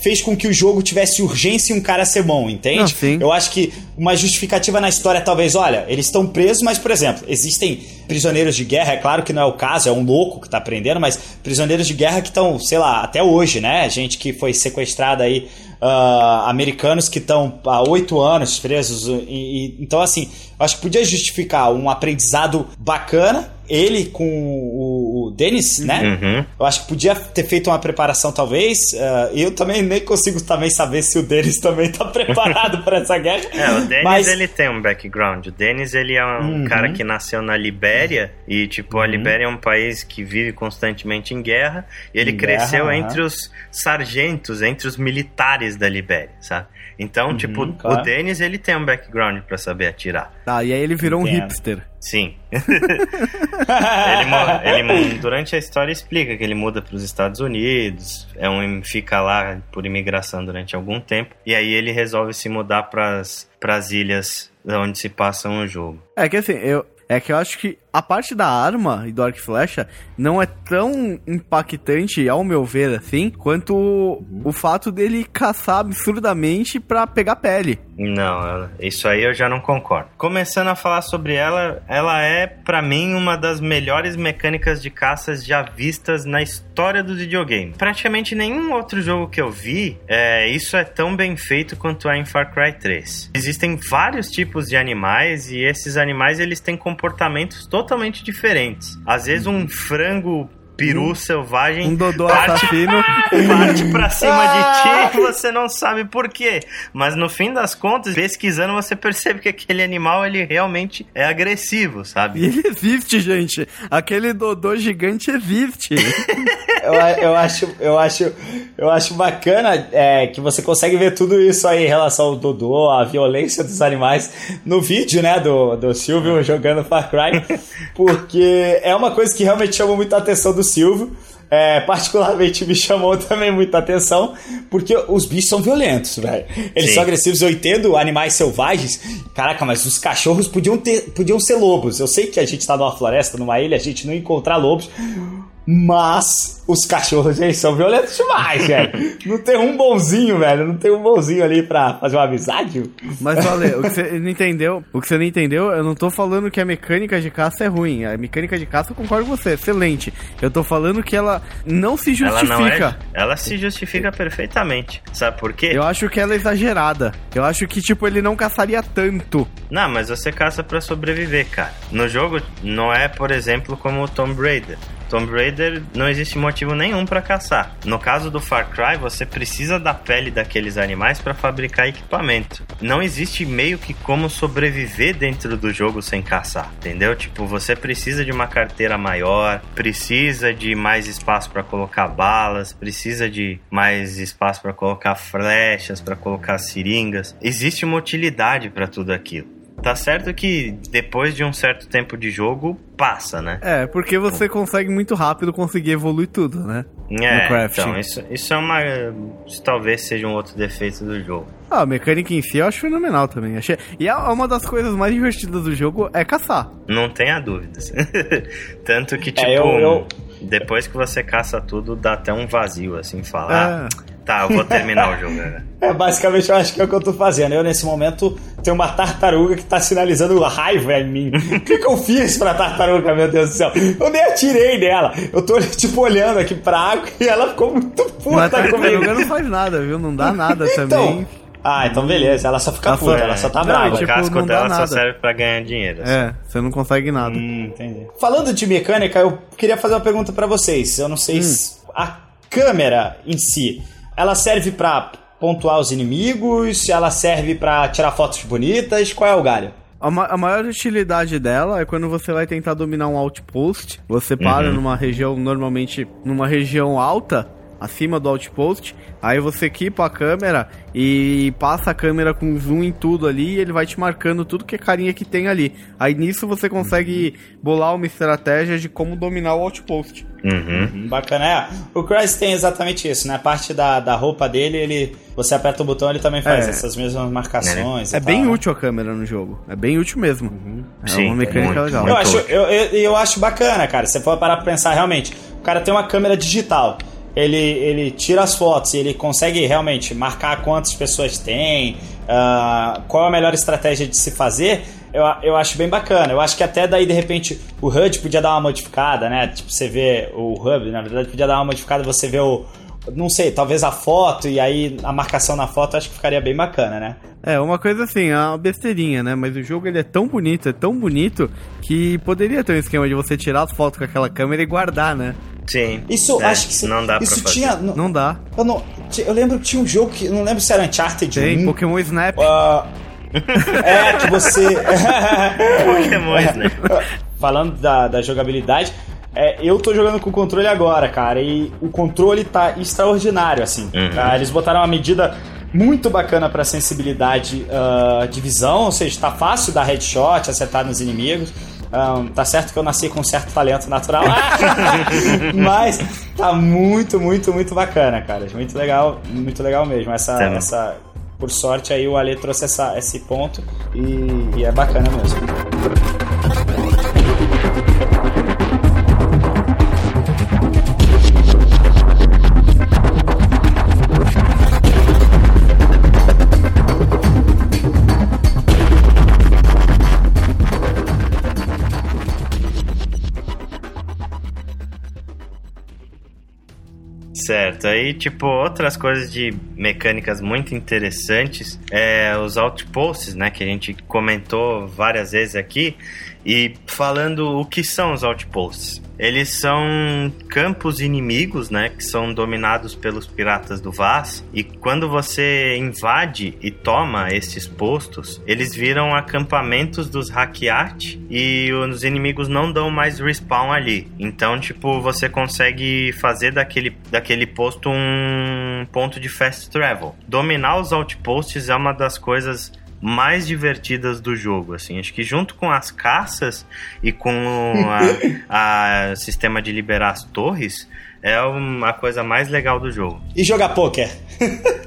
fez com que o jogo tivesse urgência em um cara ser bom, entende? Não, eu acho que uma justificativa na história, talvez, olha, eles estão presos, mas, por exemplo, existem prisioneiros de guerra, é claro que não é o caso, é um louco que tá prendendo, mas prisioneiros de guerra que estão, sei lá, até hoje, né? Gente que foi sequestrada aí uh, americanos que estão há oito anos presos. E, e, então, assim, acho que podia justificar um aprendizado bacana. Ele com o, o Dennis, né? Uhum. Eu acho que podia ter feito uma preparação, talvez. Uh, eu também nem consigo também saber se o Dennis também está preparado para essa guerra. É, o Dennis Mas... ele tem um background. O Dennis ele é um uhum. cara que nasceu na Libéria e tipo a uhum. Libéria é um país que vive constantemente em guerra. E ele em cresceu guerra, entre os sargentos, entre os militares da Libéria, sabe? Então, uhum, tipo, claro. o Dennis ele tem um background para saber atirar. Ah, e aí ele virou Entendo. um hipster. Sim. ele, ele, durante a história explica que ele muda para os Estados Unidos, é um fica lá por imigração durante algum tempo e aí ele resolve se mudar para as ilhas onde se passa o jogo. É que assim, eu, é que eu acho que a parte da arma e do arco e flecha não é tão impactante, ao meu ver, assim, quanto uhum. o fato dele caçar absurdamente para pegar pele. Não, isso aí eu já não concordo. Começando a falar sobre ela, ela é, para mim, uma das melhores mecânicas de caças já vistas na história do videogame. Praticamente nenhum outro jogo que eu vi, é, isso é tão bem feito quanto é em Far Cry 3. Existem vários tipos de animais e esses animais eles têm comportamentos totalmente diferentes. Às vezes um frango peru um, selvagem um dodô parte, parte pra cima de ti e você não sabe por quê. Mas no fim das contas, pesquisando, você percebe que aquele animal ele realmente é agressivo, sabe? E ele existe, gente. Aquele dodô gigante existe. eu, eu, acho, eu, acho, eu acho bacana é, que você consegue ver tudo isso aí em relação ao Dodô, a violência dos animais no vídeo, né, do, do Silvio jogando Far Cry, porque é uma coisa que realmente chama muita atenção do Silvio. É, particularmente me chamou também muita atenção, porque os bichos são violentos, velho. Eles Sim. são agressivos, eu entendo animais selvagens. Caraca, mas os cachorros podiam, ter, podiam ser lobos. Eu sei que a gente tá numa floresta, numa ilha, a gente não encontrar lobos. Mas os cachorros, eles são violentos demais, velho. Não tem um bonzinho, velho. Não tem um bonzinho ali pra fazer uma amizade. Mas, Vale, o que você não entendeu, o que você não entendeu, eu não tô falando que a mecânica de caça é ruim. A mecânica de caça, eu concordo com você, é excelente. Eu tô falando que ela não se Ela justifica. não é. Ela se justifica perfeitamente. Sabe por quê? Eu acho que ela é exagerada. Eu acho que, tipo, ele não caçaria tanto. Não, mas você caça pra sobreviver, cara. No jogo não é, por exemplo, como o Tomb Raider. Tomb Raider não existe motivo nenhum pra caçar. No caso do Far Cry, você precisa da pele daqueles animais pra fabricar equipamento. Não existe meio que como sobreviver dentro do jogo sem caçar, entendeu? Tipo, você precisa de uma carteira maior, precisa de mais espaço pra colocar balas, precisa de mais espaço pra colocar flechas, pra colocar seringas. Existe uma utilidade pra tudo aquilo. Tá certo que depois de um certo tempo de jogo, passa, né? É, porque você consegue muito rápido conseguir evoluir tudo, né? É, no crafting. então, isso, isso é uma. Isso talvez seja um outro defeito do jogo. Ah, a mecânica em si eu acho fenomenal também. Achei... E é uma das coisas mais divertidas do jogo é caçar. Não tenha dúvidas. Tanto que, tipo, É, eu- eu- depois que você caça tudo, dá até um vazio, assim, falar. É. Ah, tá, eu vou terminar o jogo agora. É, basicamente eu acho que é o que eu tô fazendo. Eu, nesse momento, tenho uma tartaruga que tá sinalizando raiva em mim. O que, que eu fiz pra tartaruga, meu Deus do céu? Eu nem atirei nela. Eu tô, tipo, olhando aqui pra água e ela ficou muito Mas puta a comigo. tartaruga não faz nada, viu? Não dá nada também. Ah, então beleza. Ela só fica Ela puta, só- ela só tá Não, brava. tipo, o casco dela só serve pra ganhar dinheiro. assim. É, você não consegue nada. Hum, entendi. Falando de mecânica, eu queria fazer uma pergunta pra vocês. Eu não sei se a câmera em si, ela serve pra pontuar os inimigos, ela serve pra tirar fotos bonitas, qual é o galho? A, ma- a maior utilidade dela é quando você vai tentar dominar um outpost. Você para Uhum. numa região, normalmente numa região alta, acima do outpost. Aí você equipa a câmera e passa a câmera com zoom em tudo ali e ele vai te marcando tudo que é carinha que tem ali. Aí nisso você consegue bolar uma estratégia de como dominar o outpost. Uhum. Hum, Bacana, é. O Crysis tem exatamente isso, né? A parte da, da roupa dele, ele. Você aperta o botão, ele também faz É. essas mesmas marcações. e É tal, bem né? útil a câmera no jogo. É bem útil mesmo. É Sim, uma mecânica muito, legal. Eu muito. acho, eu, eu, eu acho bacana, cara. Se você for parar pra pensar realmente, o cara tem uma câmera digital. Ele, ele tira as fotos e ele consegue realmente marcar quantas pessoas tem, ah, qual a melhor estratégia de se fazer. Eu, eu acho bem bacana. Eu acho que até daí, de repente, o HUD podia dar uma modificada, né? Tipo, você vê o hub, na verdade, podia dar uma modificada, você vê o. Não sei, talvez a foto e aí a marcação na foto acho que ficaria bem bacana, né? É, uma coisa assim, é uma besteirinha, né? Mas o jogo ele é tão bonito, é tão bonito, que poderia ter um esquema de você tirar as fotos com aquela câmera e guardar, né? Sim. Isso, É, acho que não dá isso pra fazer. tinha. Não dá. Eu, não, eu lembro que tinha um jogo que. Não lembro se era Uncharted Tem 1. Pokémon Snap. Ah, é, que você. Pokémons, né? Falando da, da jogabilidade, é, eu tô jogando com o controle agora, cara, e o controle tá extraordinário, assim. Uhum. tá? Eles botaram uma medida muito bacana pra sensibilidade ah, de visão, ou seja, tá fácil dar headshot, acertar nos inimigos. Ah, tá certo que eu nasci com um certo talento natural, mas tá muito, muito, muito bacana, cara. Muito legal, muito legal mesmo. Essa, Tá essa, por sorte aí o Ale trouxe essa, esse ponto e, e é bacana mesmo. Certo, aí tipo outras coisas de mecânicas muito interessantes é os outposts, né, que a gente comentou várias vezes aqui e falando o que são os outposts. Eles são campos inimigos, né, que são dominados pelos piratas do Vaz e quando você invade e toma esses postos, eles viram acampamentos dos Hackyat e os inimigos não dão mais respawn ali. Então, tipo, você consegue fazer daquele, daquele posto um ponto de fast travel. Dominar os outposts é uma das coisas mais divertidas do jogo, assim. Acho que junto com as caças e com o sistema de liberar as torres, é uma coisa mais legal do jogo. E jogar poker?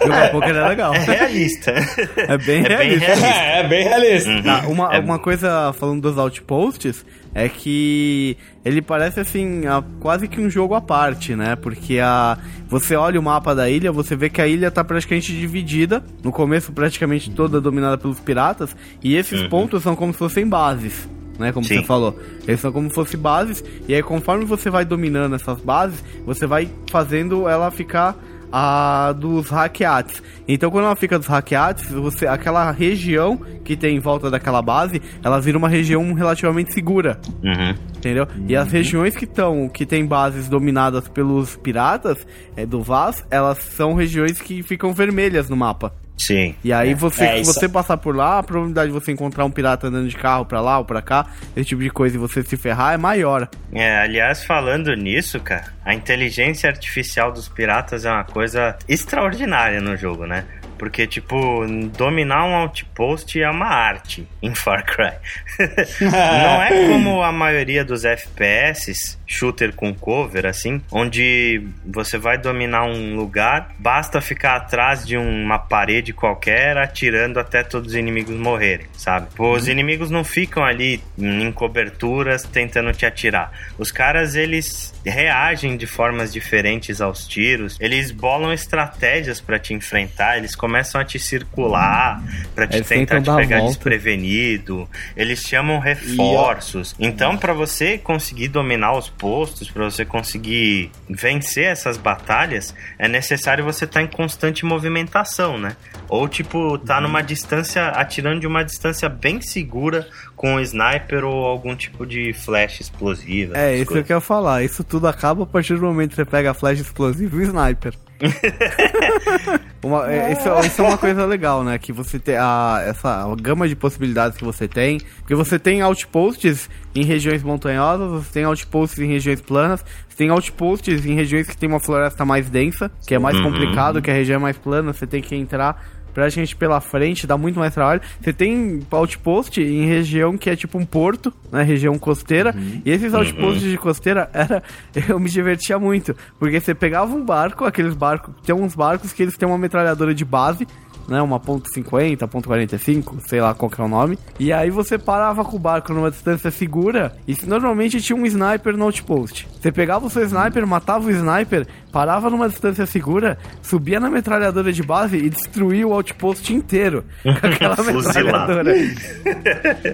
Jogar poker é legal. É realista. É bem É bem realista. realista. é bem realista. Tá, uma, É- uma coisa falando dos outposts é que ele parece assim a- quase que um jogo à parte, né? Porque a você olha o mapa da ilha, você vê que a ilha tá praticamente dividida, no começo praticamente toda dominada pelos piratas, e esses pontos são como se fossem bases. Né, como Sim. você falou, eles são como se fossem bases, e aí conforme você vai dominando essas bases, você vai fazendo ela ficar a dos hackeates. Então quando ela fica dos hackeates, você aquela região que tem em volta daquela base, ela vira uma região relativamente segura, Uhum. entendeu? E as regiões que estão que tem bases dominadas pelos piratas é, do Vaz, elas são regiões que ficam vermelhas no mapa. Sim. E aí você, É, se isso- você passar por lá, a probabilidade de você encontrar um pirata andando de carro pra lá ou pra cá, esse tipo de coisa e você se ferrar é maior. É, aliás, falando nisso, cara, a inteligência artificial dos piratas é uma coisa extraordinária no jogo, né? Porque, tipo, dominar um outpost é uma arte em Far Cry. Não é como a maioria dos FPS, shooter com cover, assim, onde você vai dominar um lugar, basta ficar atrás de uma parede qualquer atirando até todos os inimigos morrerem, sabe? Pô, Os inimigos não ficam ali em coberturas tentando te atirar. Os caras, eles reagem de formas diferentes aos tiros, eles bolam estratégias pra te enfrentar, eles começam a te circular pra te Eles tentar te pegar desprevenido. Eles chamam reforços. Então, pra você conseguir dominar os postos, pra você conseguir vencer essas batalhas, é necessário você estar em constante movimentação, né? Ou tipo, tá numa distância, atirando de uma distância bem segura com um sniper ou algum tipo de flash explosiva. É, isso coisas. que eu ia falar. Isso tudo acaba a partir do momento que você pega a flecha explosiva e o sniper. Uma- é, isso, isso é uma coisa legal, né? Que você tem a, essa gama de possibilidades que você tem. Porque você tem outposts em regiões montanhosas, você tem outposts em regiões planas, você tem outposts em regiões que tem uma floresta mais densa, que é mais Uhum. complicado, que a região é mais plana, você tem que entrar praticamente pela frente, dá muito mais trabalho. Você tem outpost em região que é tipo um porto, né? Região costeira. E esses outposts de costeira era. Eu me divertia muito. Porque você pegava um barco, aqueles barcos. Tem uns barcos que eles têm uma metralhadora de base. Né, uma ponto .50, ponto .45, sei lá qual que é o nome. E aí você parava com o barco numa distância segura e normalmente tinha um sniper no outpost. Você pegava o seu sniper, matava o sniper, parava numa distância segura, subia na metralhadora de base e destruía o outpost inteiro com aquela metralhadora.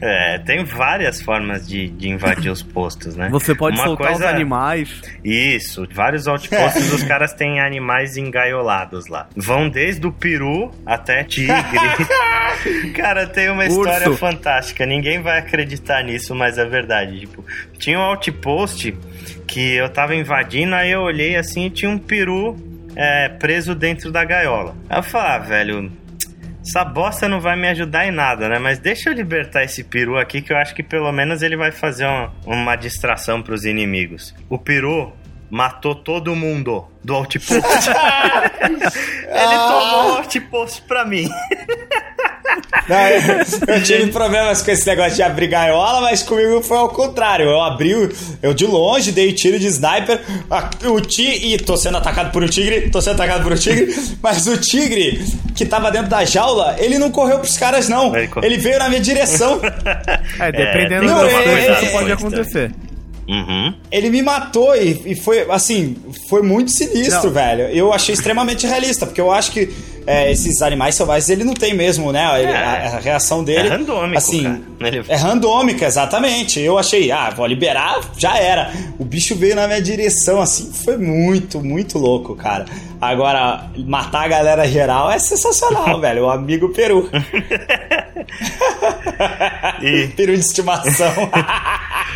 É, tem várias formas de, de invadir os postos, né? Você pode Uma soltar os coisa- animais. Isso, vários outposts os caras têm animais engaiolados lá. Vão desde o peru até tigre. Cara, tem uma história Urso. fantástica. Ninguém vai acreditar nisso, mas é verdade. Tipo, tinha um outpost que eu tava invadindo, aí eu olhei assim e tinha um peru é, preso dentro da gaiola. Aí eu falei, ah, velho, essa bosta não vai me ajudar em nada, né? Mas deixa eu libertar esse peru aqui que eu acho que pelo menos ele vai fazer uma, uma distração pros inimigos. O peru matou todo mundo do outpost. ele tomou o outpost pra mim. Não, eu, eu tive problemas com esse negócio de abrir gaiola, mas comigo foi ao contrário. Eu abri, eu de longe dei tiro de sniper, a- o tigre. E tô sendo atacado por um tigre, tô sendo atacado por um tigre, mas o tigre que tava dentro da jaula, ele não correu pros caras, não. Ele veio na minha direção. É, dependendo que cuidado isso com pode isso acontecer. Uhum. Ele me matou e, e foi, assim, foi muito sinistro, Não. velho. Eu achei extremamente realista, porque eu acho que é, esses animais selvagens, ele não tem mesmo, né? Ele- É. a, a reação dele. É randômico, assim, cara. Ele- É randômica, exatamente. Eu achei, ah, vou liberar, já era. O bicho veio na minha direção, assim, foi muito, muito louco, cara. Agora, matar a galera geral é sensacional, velho. O amigo peru. E- peru de estimação.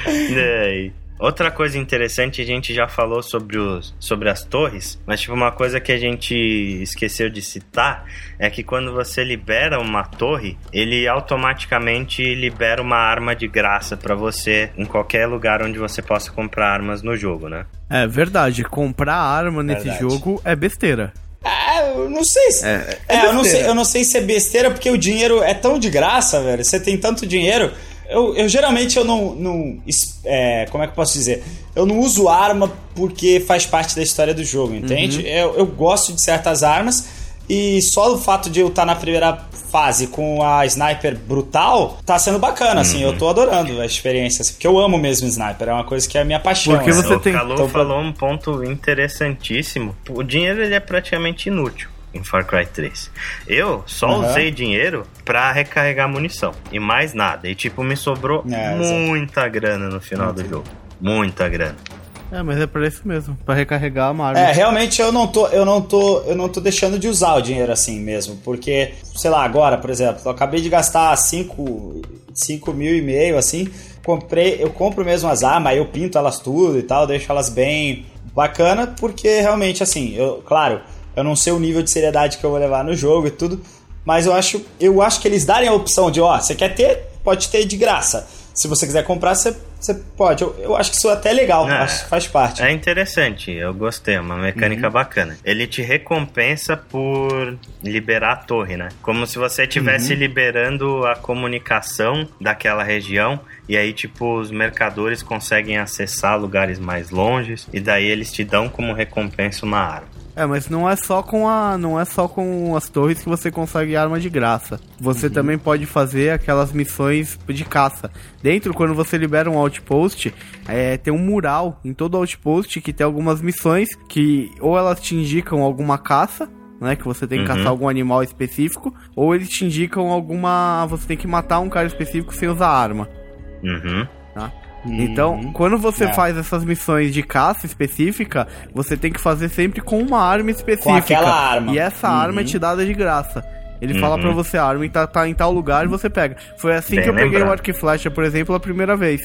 É, Outra coisa interessante, a gente já falou sobre, os, sobre as torres, mas tipo, uma coisa que a gente esqueceu de citar é que quando você libera uma torre, ele automaticamente libera uma arma de graça pra você em qualquer lugar onde você possa comprar armas no jogo, né? É verdade, comprar arma nesse Verdade. jogo é besteira. É, eu não sei se. É, É, eu, não sei, eu não sei se é besteira, porque o dinheiro é tão de graça, velho. Você tem tanto dinheiro. Eu, eu geralmente eu não. não é, como é que eu posso dizer? Eu não uso arma porque faz parte da história do jogo, entende? Uhum. Eu, eu gosto de certas armas e só o fato de eu estar na primeira fase com a sniper brutal tá sendo bacana, assim. Eu tô adorando a experiência, assim, porque eu amo mesmo sniper. É uma coisa que é a minha paixão. Porque assim. você o tem- Calu então, falou um ponto interessantíssimo. O dinheiro ele é praticamente inútil em Far Cry 3. Eu só Aham. usei dinheiro pra recarregar munição e mais nada. E tipo, me sobrou É, muita grana no final do jogo. Muita grana. É, mas é pra isso mesmo, pra recarregar uma arma. É, realmente eu não tô, eu não tô, eu não tô deixando de usar o dinheiro assim mesmo, porque, sei lá, agora, por exemplo, eu acabei de gastar 5 cinco mil e meio, assim, comprei, eu compro mesmo as armas, aí eu pinto elas tudo e tal, deixo elas bem bacana, porque realmente, assim, eu, claro, eu não sei o nível de seriedade que eu vou levar no jogo e tudo, mas eu acho, eu acho que eles darem a opção de, ó, você quer ter, pode ter de graça. Se você quiser comprar, você, você pode. Eu, eu acho que isso é até legal, É. acho que faz parte. É interessante, eu gostei, é uma mecânica Uhum. bacana. Ele te recompensa por liberar a torre, né? Como se você Uhum. estivesse liberando a comunicação daquela região. E aí, tipo, os mercadores conseguem acessar lugares mais longes. E daí eles te dão como recompensa uma arma. É, mas não é só com a, não é só com as torres que você consegue arma de graça. Você também pode fazer aquelas missões de caça. Dentro, quando você libera um outpost, é, tem um mural em todo outpost que tem algumas missões que ou elas te indicam alguma caça, né, que você tem que Uhum. caçar algum animal específico, ou eles te indicam alguma, você tem que matar um cara específico sem usar arma. Uhum. Tá? Então, quando você É. faz essas missões de caça específica, você tem que fazer sempre com uma arma específica. aquela arma. E essa Uhum. arma é te dada de graça. Ele fala Uhum. pra você, a arma tá, tá em tal lugar e você pega. Foi assim Bem que eu peguei lembrado. o arco e flecha, por exemplo, a primeira vez.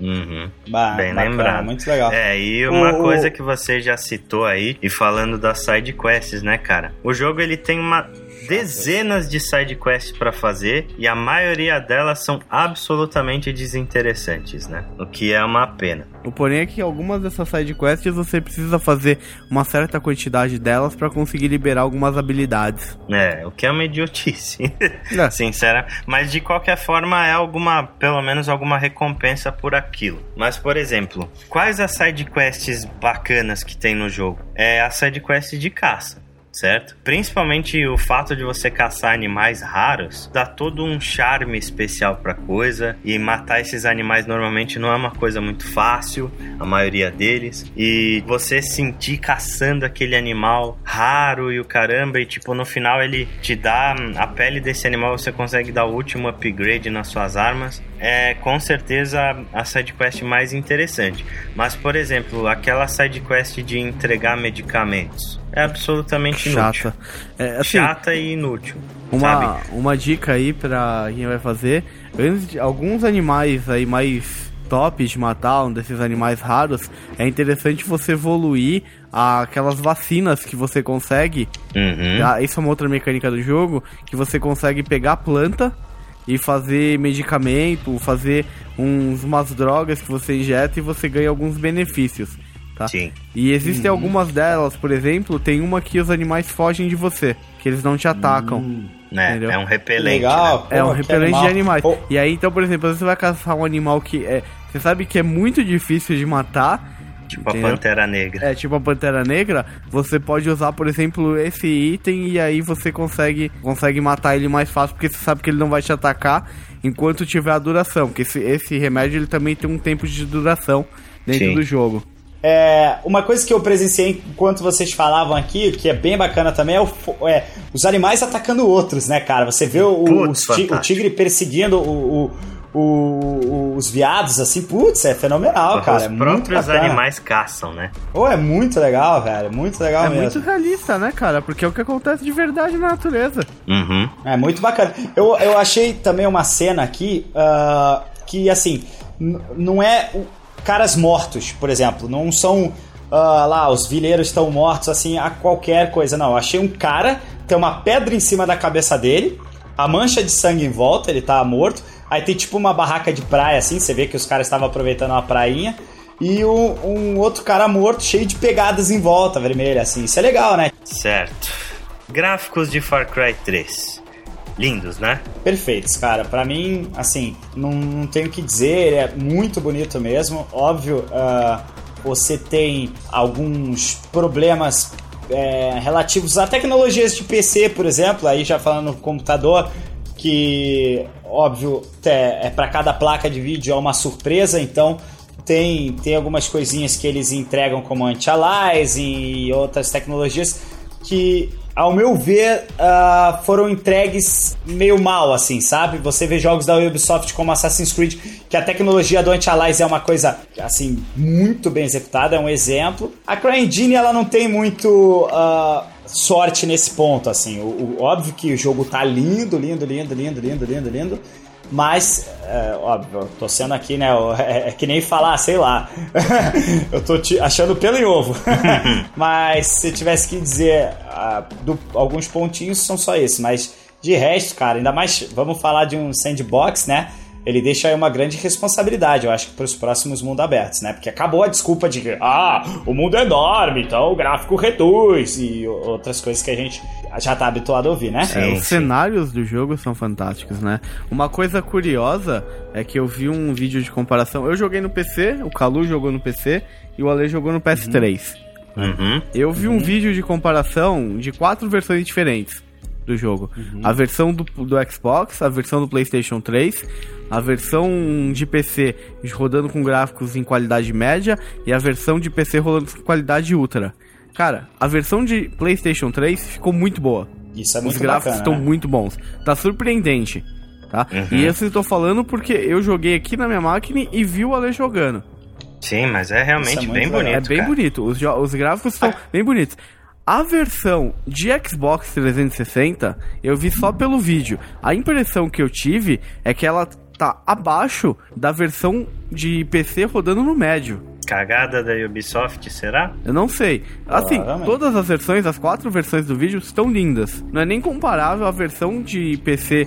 Uhum. Ba- Bem bacana, lembrado. Muito legal. É, e uma O- coisa o- que você já citou aí, e falando das side quests, né, cara? O jogo ele tem uma dezenas de side quests pra fazer e a maioria delas são absolutamente desinteressantes, né? O que é uma pena. O porém é que algumas dessas side quests você precisa fazer uma certa quantidade delas pra conseguir liberar algumas habilidades. É, o que é uma idiotice. É. Sincera. Mas de qualquer forma é alguma, pelo menos alguma recompensa por aquilo. Mas, por exemplo, quais as side quests bacanas que tem no jogo? É a side quest de caça. Certo? Principalmente o fato de você caçar animais raros dá todo um charme especial pra coisa. E matar esses animais normalmente não é uma coisa muito fácil, a maioria deles. E você sentir caçando aquele animal raro e o caramba, e tipo, no final ele te dá a pele desse animal, você consegue dar o último upgrade nas suas armas. É com certeza a sidequest mais interessante. Mas, por exemplo, aquela sidequest de entregar medicamentos é absolutamente inútil. Chata. É, assim, Chata e inútil. Uma, Sabe? uma dica aí pra quem vai fazer. Alguns animais aí mais top de matar, um desses animais raros, é interessante você evoluir aquelas vacinas que você consegue. Uhum. Ah, Isso é uma outra mecânica do jogo, que você consegue pegar planta e fazer medicamento, fazer uns, umas drogas que você injeta e você ganha alguns benefícios. Tá? Sim. E existem algumas delas, por exemplo, tem uma que os animais fogem de você, que eles não te atacam. Né? Entendeu? É um repelente. Legal. né? É um repelente animal. de animais. Pô, E aí, então, por exemplo, você vai caçar um animal que é. Você sabe que é muito difícil de matar. Tipo a entendeu? Pantera Negra. É tipo a Pantera Negra, você pode usar, por exemplo, esse item e aí você consegue, consegue matar ele mais fácil, porque você sabe que ele não vai te atacar enquanto tiver a duração. Porque esse, esse remédio ele também tem um tempo de duração dentro Sim. do jogo. É, uma coisa que eu presenciei enquanto vocês falavam aqui, que é bem bacana também, é, o é os animais atacando outros, né, cara? Você vê o, Putz, o fantástico. tigre perseguindo o- o- os viados, assim, putz, é fenomenal, cara. Os é muito próprios animais caçam, né? Pô, é muito legal, velho. Muito legal É mesmo. muito realista, né, cara? Porque é o que acontece de verdade na natureza. Uhum. É muito bacana. Eu, eu achei também uma cena aqui ah, que, assim, não é o- caras mortos, por exemplo. Não são ah, lá, os vileiros estão mortos, assim, a qualquer coisa. Não, eu achei um cara, tem uma pedra em cima da cabeça dele, a mancha de sangue em volta, ele tá morto. Aí tem tipo uma barraca de praia, assim, você vê que os caras estavam aproveitando uma prainha. E um, um outro cara morto, cheio de pegadas em volta, vermelha, assim. Isso é legal, né? Certo. Gráficos de Far Cry 3. lindos, né? Perfeitos, cara. Pra mim, assim, não, não tenho o que dizer, é muito bonito mesmo. Óbvio, uh, você tem alguns problemas é, relativos a tecnologias de PC, por exemplo, aí já falando no computador, que óbvio é, é para cada placa de vídeo é uma surpresa, então tem, tem algumas coisinhas que eles entregam como anti-aliasing e outras tecnologias que, ao meu ver, uh, foram entregues meio mal, assim, sabe? Você vê jogos da Ubisoft como Assassin's Creed, que a tecnologia do anti-aliasing é uma coisa, assim, muito bem executada, é um exemplo. A CryEngine, ela não tem muito... Uh, sorte nesse ponto, assim. O, o, óbvio que o jogo tá lindo, lindo, lindo, lindo, lindo, lindo, lindo. Mas, é, óbvio, eu tô sendo aqui, né? É, é que nem falar, sei lá. eu tô achando pelo em ovo. mas se tivesse que dizer uh, do, alguns pontinhos, são só esses. Mas de resto, cara, ainda mais vamos falar de um sandbox, né? Ele deixa aí uma grande responsabilidade, eu acho que para os próximos mundo abertos, né? Porque acabou a desculpa de que, ah, o mundo é enorme, então o gráfico reduz e outras coisas que a gente já tá habituado a ouvir, né? É, os cenários do jogo são fantásticos, né? Uma coisa curiosa é que eu vi um vídeo de comparação. Eu joguei no PC, o Calu jogou no PC e o Ale jogou no PS3. Uhum. Eu vi um vídeo de comparação de quatro versões diferentes do jogo. Uhum. A versão do, do Xbox, a versão do PlayStation 3, a versão de PC rodando com gráficos em qualidade média e a versão de PC rolando com qualidade ultra. Cara, a versão de PlayStation 3 ficou muito boa. Isso é muito Os gráficos estão né? muito bons. Tá surpreendente, tá? Uhum. E eu estou falando porque eu joguei aqui na minha máquina e vi o Ale jogando. Sim, mas é realmente Isso é bem legal. bonito. É bem cara. bonito. Os, os gráficos estão bem bonitos. A versão de Xbox 360, eu vi só pelo vídeo. A impressão que eu tive é que ela tá abaixo da versão de PC rodando no médio. Cagada da Ubisoft, será? Eu não sei. Assim, todas as versões, as quatro versões do vídeo estão lindas. Não é nem comparável à versão de PC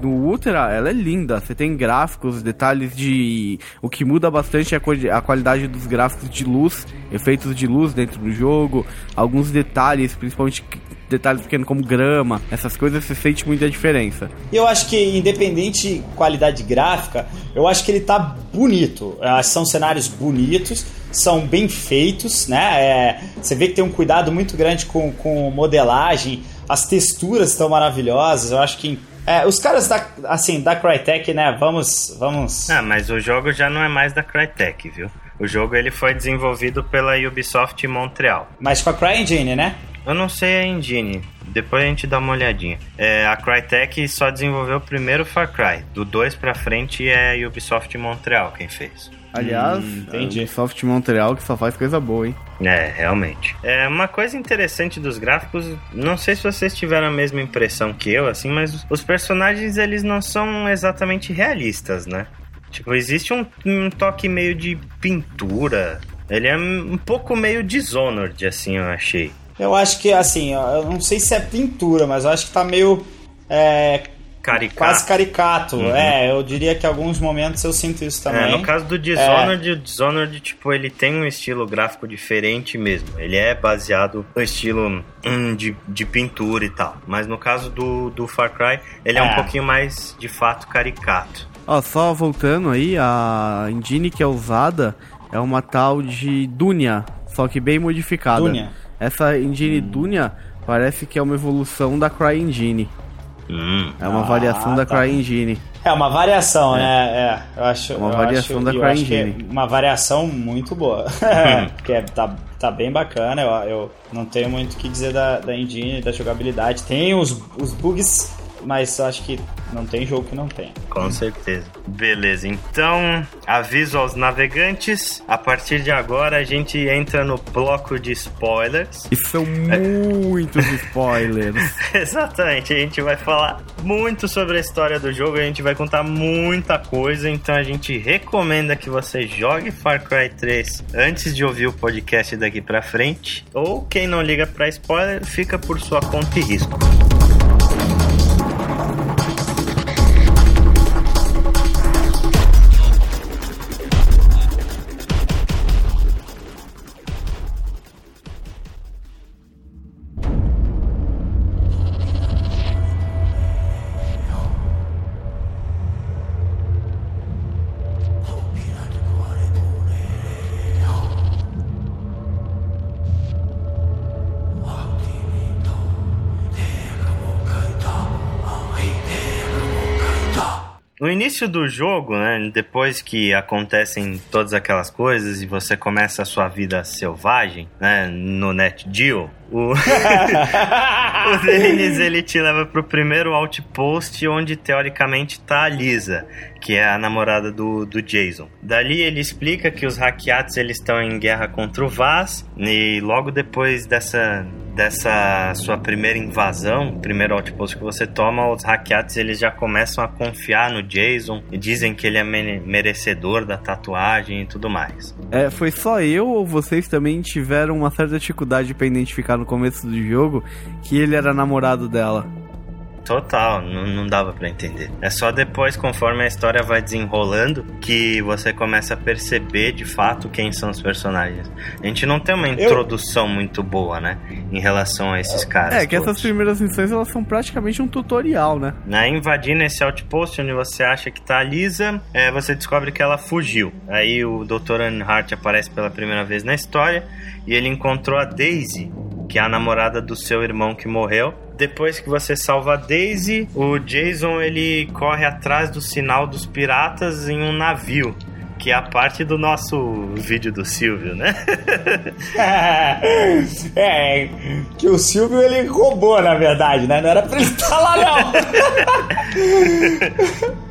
do Ultra, ela é linda. Você tem gráficos, detalhes de. O que muda bastante é a, a qualidade dos gráficos de luz, efeitos de luz dentro do jogo, alguns detalhes, principalmente detalhes pequenos como grama, essas coisas você sente muita diferença. Eu acho que, independente de qualidade gráfica, eu acho que ele tá bonito. Ah, São cenários bonitos, são bem feitos, né? É, você vê que tem um cuidado muito grande com, com modelagem, as texturas estão maravilhosas. Eu acho que. É, os caras da, assim, da Crytek, né? Vamos. vamos Ah, mas o jogo já não é mais da Crytek, viu? O jogo ele foi desenvolvido pela Ubisoft Montreal. Mas com a CryEngine, né? Eu não sei a engine, depois a gente dá uma olhadinha. É, a Crytek só desenvolveu o primeiro Far Cry. Do 2 pra frente é a Ubisoft Montreal quem fez. Aliás, Hum, entendi. a Ubisoft Montreal que só faz coisa boa, hein? É, realmente. É uma coisa interessante dos gráficos, não sei se vocês tiveram a mesma impressão que eu, assim, mas os personagens eles não são exatamente realistas, né? Tipo, existe um, um toque meio de pintura. Ele é um pouco meio Dishonored, assim, eu achei. Eu acho que, assim, eu não sei se é pintura, mas eu acho que tá meio. é, Caricato. quase caricato. Uhum. É, eu diria que em alguns momentos eu sinto isso também. É, no caso do Dishonored, o Dishonored, tipo, ele tem um estilo gráfico diferente mesmo. Ele é baseado no estilo hum, de, de pintura e tal. Mas no caso do, do Far Cry, ele é, É. um pouquinho mais, de fato, caricato. Ó, só voltando aí, a engine que é usada é uma tal de Dunia, só que bem modificada. Dunia. Essa engine Dunia parece que é uma evolução da CryEngine. Hum. É uma Ah, variação da tá. CryEngine. É uma variação, né? É, eu acho. Uma eu variação acho, da que é CryEngine. uma variação muito boa. que é, tá, tá bem bacana. Eu, eu não tenho muito o que dizer da, da engine, da jogabilidade. Tem os, os bugs, mas acho que não tem jogo que não tem. Com certeza. Beleza, então aviso aos navegantes. A partir de agora a gente entra no bloco de spoilers. E são muitos spoilers. Exatamente, a gente vai falar muito sobre a história do jogo, a gente vai contar muita coisa, então a gente recomenda que você jogue Far Cry 3 antes de ouvir o podcast daqui pra frente, ou quem não liga pra spoiler, fica por sua conta e risco. No início do jogo, né, depois que acontecem todas aquelas coisas e você começa a sua vida selvagem, né, no Net Deal, o, o Denis ele te leva pro primeiro outpost onde teoricamente tá a Lisa, que é a namorada do, do Jason. Dali ele explica que os hackeados eles estão em guerra contra o Vaz e logo depois dessa dessa sua primeira invasão, primeiro outpost que você toma, os hackeados eles já começam a confiar no Jason e dizem que ele é merecedor da tatuagem e tudo mais. É, foi só eu ou vocês também tiveram uma certa dificuldade para identificar no começo do jogo que ele era namorado dela? Total, não, não dava para entender. É só depois, conforme a história vai desenrolando, que você começa a perceber de fato quem são os personagens. A gente não tem uma introdução Eu... muito boa, né? Em relação a esses caras. É, que todos. essas primeiras missões elas são praticamente um tutorial, né? né? Invadindo esse outpost onde você acha que tá a Lisa, é, você descobre que ela fugiu. Aí o Dr. Anhart aparece pela primeira vez na história e ele encontrou a Daisy, que é a namorada do seu irmão que morreu. Depois que você salva a Daisy, o Jason ele corre atrás do sinal dos piratas em um navio que é a parte do nosso vídeo do Silvio, né? é, que o Silvio ele roubou, na verdade, né? Não era pra ele estar lá, não.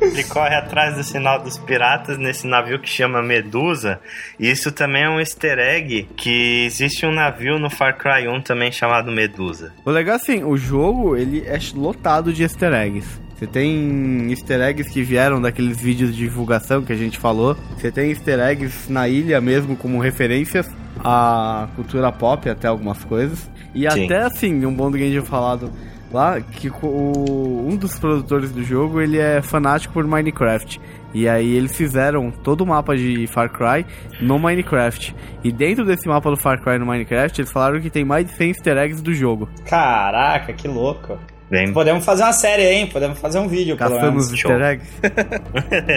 ele corre atrás do sinal dos piratas nesse navio que chama Medusa. E isso também é um easter egg que existe um navio no Far Cry 1 também chamado Medusa. O legal é assim, o jogo ele é lotado de easter eggs. Você tem easter eggs que vieram daqueles vídeos de divulgação que a gente falou. Você tem easter eggs na ilha mesmo como referências à cultura pop, até algumas coisas. E Sim. até assim, um bom do game falado lá que o, um dos produtores do jogo ele é fanático por Minecraft. E aí eles fizeram todo o mapa de Far Cry no Minecraft. E dentro desse mapa do Far Cry no Minecraft, eles falaram que tem mais de 100 easter eggs do jogo. Caraca, que louco. Bem... Podemos fazer uma série, hein? Podemos fazer um vídeo. Caçamos easter eggs.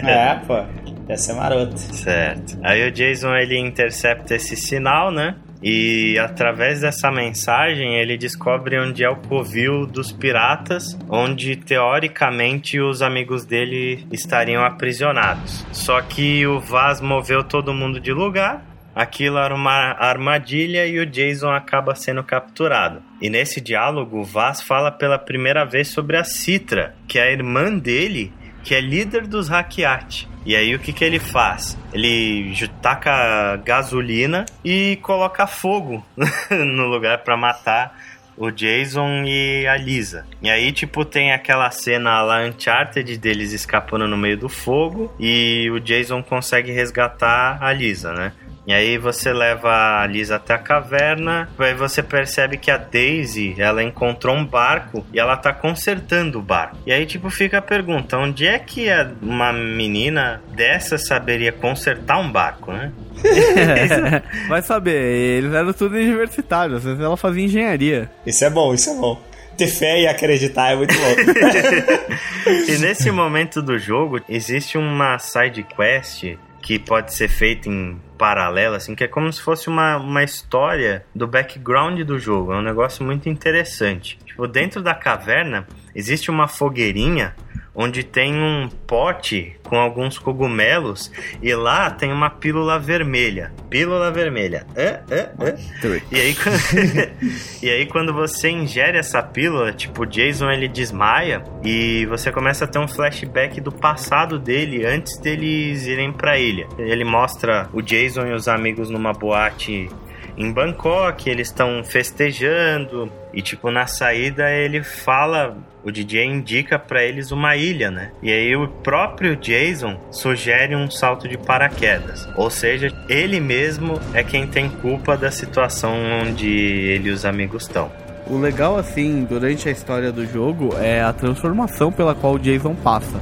é, pô. Ia ser maroto. Certo. Aí o Jason, ele intercepta esse sinal, né? E através dessa mensagem ele descobre onde é o covil dos piratas, onde teoricamente os amigos dele estariam aprisionados. Só que o Vaz moveu todo mundo de lugar aquilo era uma armadilha e o Jason acaba sendo capturado. E nesse diálogo, o Vaz fala pela primeira vez sobre a Citra, que é a irmã dele, que é líder dos Hackeat. E aí o que, que ele faz? Ele taca gasolina e coloca fogo no lugar para matar o Jason e a Lisa. E aí, tipo, tem aquela cena lá Uncharted deles escapando no meio do fogo e o Jason consegue resgatar a Lisa, né? E aí você leva a Liz até a caverna, aí você percebe que a Daisy, ela encontrou um barco e ela tá consertando o barco. E aí tipo fica a pergunta, onde é que uma menina dessa saberia consertar um barco, né? Vai saber, eles eram tudo universitários, às vezes ela fazia engenharia. Isso é bom, isso é bom ter fé e acreditar é muito bom. e nesse momento do jogo existe uma side quest que pode ser feita em paralelo, assim, que é como se fosse uma, uma história do background do jogo. É um negócio muito interessante. Tipo, dentro da caverna existe uma fogueirinha onde tem um pote com alguns cogumelos e lá tem uma pílula vermelha. Pílula vermelha. É, é, é. E, aí, e aí quando você ingere essa pílula, tipo, o Jason ele desmaia e você começa a ter um flashback do passado dele antes deles irem pra ilha. Ele mostra o Jason e os amigos numa boate em Bangkok, eles estão festejando e tipo na saída ele fala, o DJ indica para eles uma ilha, né? E aí o próprio Jason sugere um salto de paraquedas, ou seja, ele mesmo é quem tem culpa da situação onde ele e os amigos estão. O legal assim, durante a história do jogo é a transformação pela qual o Jason passa.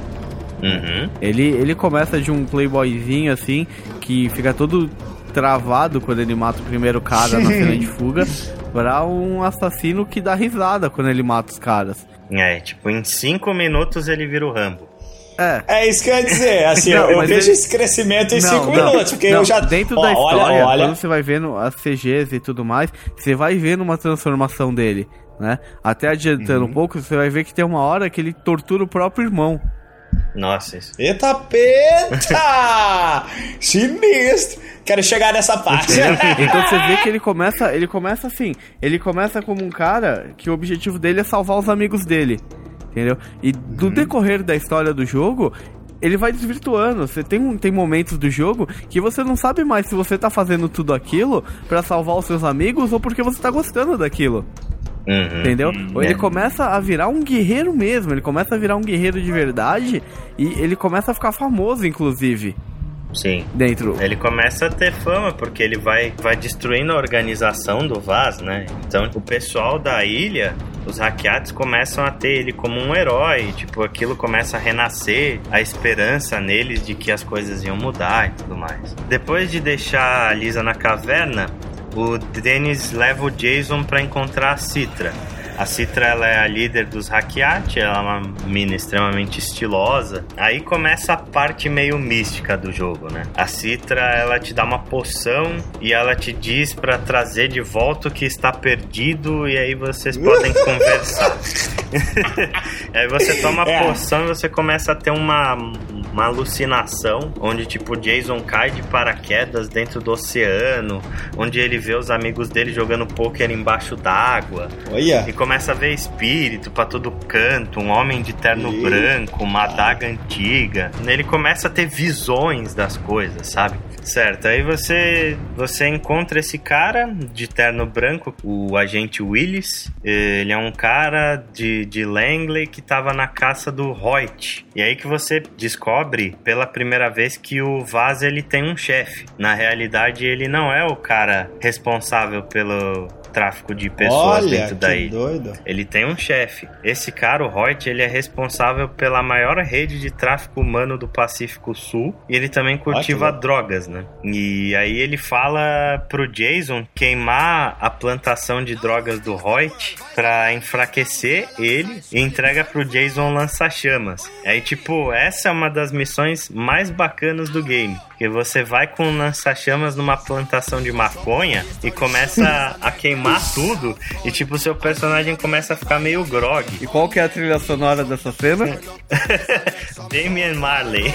Uhum. Ele, ele começa de um playboyzinho assim, que fica todo travado quando ele mata o primeiro cara na cena de fuga, pra um assassino que dá risada quando ele mata os caras. É, tipo, em cinco minutos ele vira o Rambo. É. é isso que eu ia dizer. Assim, não, eu vejo ele... esse crescimento em 5 minutos, porque não, eu já. Dentro da história, olha, olha... quando você vai vendo as CGs e tudo mais, você vai vendo uma transformação dele, né? Até adiantando uhum. um pouco, você vai ver que tem uma hora que ele tortura o próprio irmão. Nossa, isso. Eita peta! Sinistro! Quero chegar nessa parte. Então você vê que ele começa, ele começa assim, ele começa como um cara que o objetivo dele é salvar os amigos dele. Entendeu? E do decorrer da história do jogo, ele vai desvirtuando. Você tem, tem momentos do jogo que você não sabe mais se você tá fazendo tudo aquilo pra salvar os seus amigos ou porque você tá gostando daquilo. Uhum. Entendeu? Ou ele É. começa a virar um guerreiro mesmo, ele começa a virar um guerreiro de verdade e ele começa a ficar famoso, inclusive, Sim. dentro. Ele começa a ter fama porque ele vai, vai destruindo a organização do Vaz, né? Então o pessoal da ilha, os hackeados começam a ter ele como um herói, tipo, aquilo começa a renascer, a esperança neles de que as coisas iam mudar e tudo mais. Depois de deixar a Lisa na caverna, o Dennis leva o Jason pra encontrar a Citra. A Citra ela é a líder dos Hackeat, ela é uma mina extremamente estilosa. Aí começa a parte meio mística do jogo, né? A Citra ela te dá uma poção e ela te diz pra trazer de volta o que está perdido e aí vocês podem conversar. aí você toma a É. poção e você começa a ter uma, uma alucinação onde tipo Jason cai de paraquedas dentro do oceano, onde ele vê os amigos dele jogando pôquer embaixo d'água. Olha. E começa a ver espírito pra todo canto, um homem de terno Ih. branco, uma adaga antiga. Ele começa a ter visões das coisas, sabe? Certo, aí você você encontra esse cara de terno branco, o agente Willis. Ele é um cara de, de Langley que tava na caça do Hoyt. E aí que você descobre pela primeira vez que o Vaz ele tem um chefe. Na realidade, ele não é o cara responsável pelo tráfico de pessoas Olha, dentro da que ilha. doido. Ele tem um chefe. Esse cara, o Hoyt, ele é responsável pela maior rede de tráfico humano do Pacífico Sul. E ele também cultiva louco. drogas, né? E aí ele fala pro Jason queimar a plantação de drogas do Hoyt pra enfraquecer ele e entrega pro Jason lança-chamas. Aí, tipo, essa é uma das missões mais bacanas do game. Porque você vai com lança-chamas numa plantação de maconha e começa a queimar tudo. E, tipo, seu personagem começa a ficar meio grog. E qual que é a trilha sonora dessa cena? Damian Marley.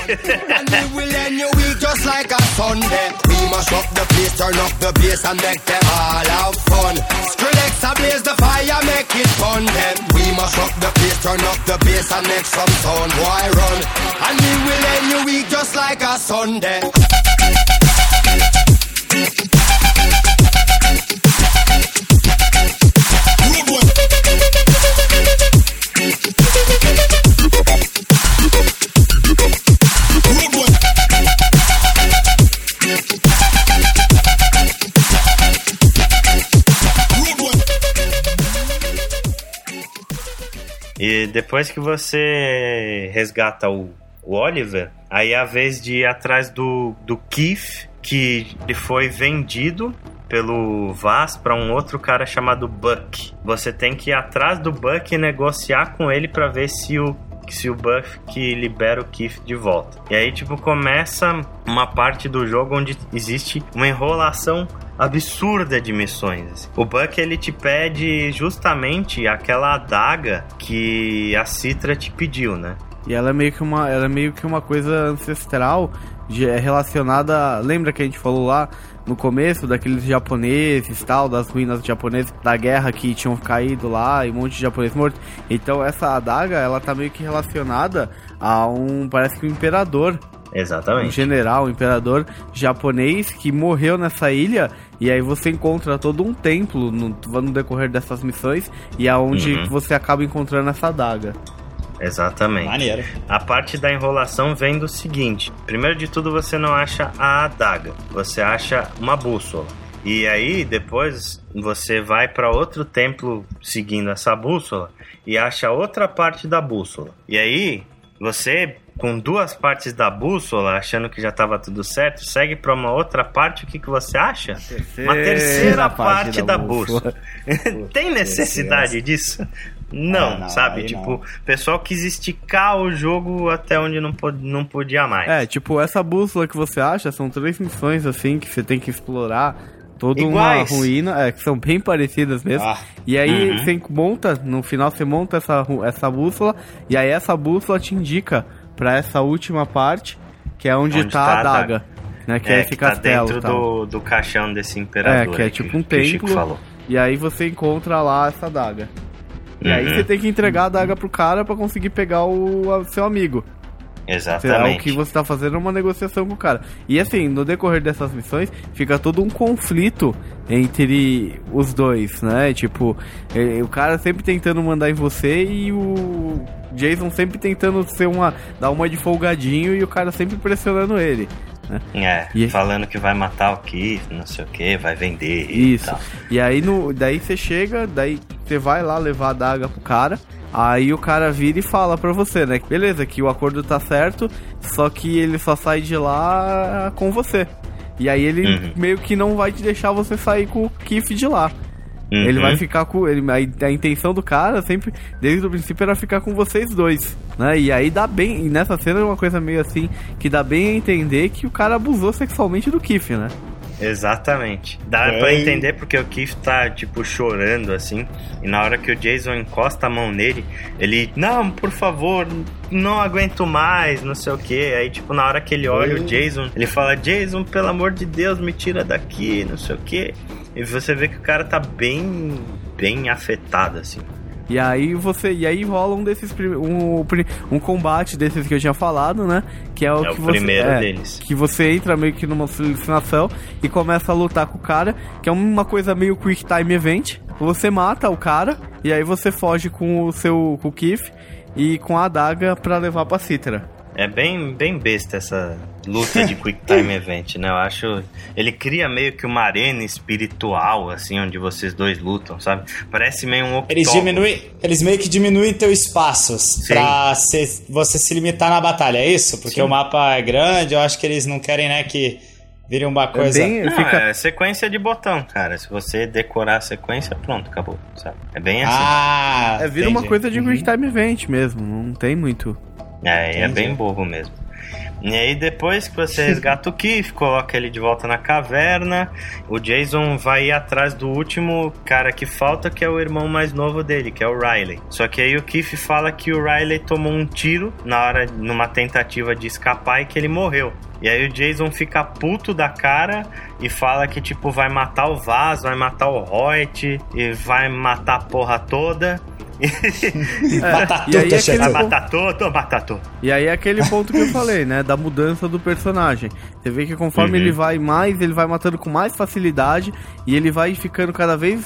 E depois que você resgata o, o Oliver, aí é a vez de ir atrás do, do Keith, que ele foi vendido pelo Vaz para um outro cara chamado Buck. Você tem que ir atrás do Buck e negociar com ele para ver se o se o Buff que libera o Keith de volta. E aí tipo começa uma parte do jogo onde existe uma enrolação absurda de missões. O Buck ele te pede justamente aquela adaga que a Citra te pediu, né? E ela é meio que uma, ela é meio que uma coisa ancestral, de, é relacionada. Lembra que a gente falou lá no começo daqueles japoneses, tal, das ruínas japonesas da guerra que tinham caído lá e um monte de japonês morto. Então essa adaga, ela tá meio que relacionada a um, parece que um imperador, um Exatamente. general, um imperador japonês que morreu nessa ilha. E aí você encontra todo um templo no, no decorrer dessas missões e aonde Uhum. você acaba encontrando essa adaga. Exatamente. Maneiro. A parte da enrolação vem do seguinte: primeiro de tudo, você não acha a adaga, você acha uma bússola. E aí, depois, você vai para outro templo seguindo essa bússola e acha outra parte da bússola. E aí, você, com duas partes da bússola, achando que já estava tudo certo, segue para uma outra parte. O que, que você acha? uma terceira parte, da, bússola. Tem necessidade disso? Não, Ah, não, sabe? Tipo, não. o pessoal quis esticar o jogo até onde não, não podia mais. É, tipo, essa bússola que você acha são três missões assim que você tem que explorar toda Iguais. uma ruína, é, que são bem parecidas mesmo. Ah. E aí Uhum. você monta, no final você monta essa, essa bússola, e aí essa bússola te indica pra essa última parte, que é onde, Onde tá, tá a a daga. Né, que é, esse que tá castelo. dentro e tal. do, do caixão desse imperador. É, que é tipo um que o Chico templo. falou. E aí você encontra lá essa daga. E aí Uhum. você tem que entregar a daga pro cara pra conseguir pegar o a- seu amigo. É, Exatamente. o que você tá fazendo é uma negociação com o cara. E assim, no decorrer dessas missões, fica todo um conflito entre os dois, né? Tipo, eh, o cara sempre tentando mandar em você e o Jason sempre tentando ser uma. dar uma de folgadinho e o cara sempre pressionando ele. Né? É, E- falando que vai matar o Keith, não sei o que, vai vender e Isso. tal. E aí no, daí você chega, daí você vai lá levar a daga pro cara. Aí o cara vira e fala pra você, né? Beleza, que o acordo tá certo, só que ele só sai de lá com você. E aí ele Uhum. meio que não vai te deixar você sair com o Kiff de lá. Ele Uhum. vai ficar com. Ele, a, a intenção do cara sempre, desde o princípio, era ficar com vocês dois. Né? E aí dá bem. E nessa cena é uma coisa meio assim que dá bem a entender que o cara abusou sexualmente do Kiff, né? Exatamente. Dá É, pra e- entender porque o Keith tá, tipo, chorando, assim. E na hora que o Jason encosta a mão nele, ele, não, por favor, não aguento mais, não sei o que. Aí, tipo, na hora que ele olha o Jason, ele fala, Jason, pelo amor de Deus, me tira daqui, não sei o que. E você vê que o cara tá bem, bem afetado, assim. E aí você. E aí rola um desses. Um, um combate desses que eu tinha falado, né? Que é o É o que você. primeiro é, deles. Que você entra meio que numa alucinação e começa a lutar com o cara, que é uma coisa meio quick time event. Você mata o cara e aí você foge com o seu com o Keith e com a adaga pra levar pra Citra. É bem, bem besta essa luta de Quick Time Event, né? Eu acho. Ele cria meio que uma arena espiritual, assim, onde vocês dois lutam, sabe? Parece meio um octógono. Eles diminuem, eles meio que diminuem teu espaços Sim. pra se- você se limitar na batalha, é isso? Porque Sim. o mapa é grande, eu acho que eles não querem, né, que vire uma coisa. bem- Não, Fica- é sequência de botão, cara. Se você decorar a sequência, pronto, acabou, sabe? É bem assim. Ah, É, vira uma entendi. coisa de quick time event mesmo, não tem muito. É, é bem bobo mesmo. E aí depois que você resgata o Keith, coloca ele de volta na caverna, o Jason vai atrás do último cara que falta, que é o irmão mais novo dele, que é o Riley. Só que aí o Keith fala que o Riley tomou um tiro na hora, numa tentativa de escapar e que ele morreu. E aí o Jason fica puto da cara e fala que tipo vai matar o Vaz, vai matar o Hoyt e vai matar a porra toda. Batatuta, e todo, matar todo. E aí é aquele ponto que eu falei, né? Da mudança do personagem. Você vê que conforme Uhum. ele vai mais, ele vai matando com mais facilidade e ele vai ficando cada vez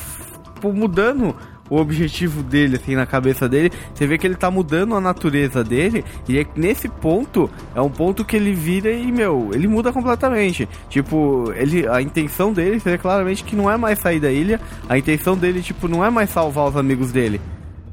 pô, mudando o objetivo dele, assim, na cabeça dele. Você vê que ele tá mudando a natureza dele e é nesse ponto é um ponto que ele vira e, meu, ele muda completamente. Tipo, ele, a intenção dele, vê claramente que não é mais sair da ilha, a intenção dele, tipo, não é mais salvar os amigos dele.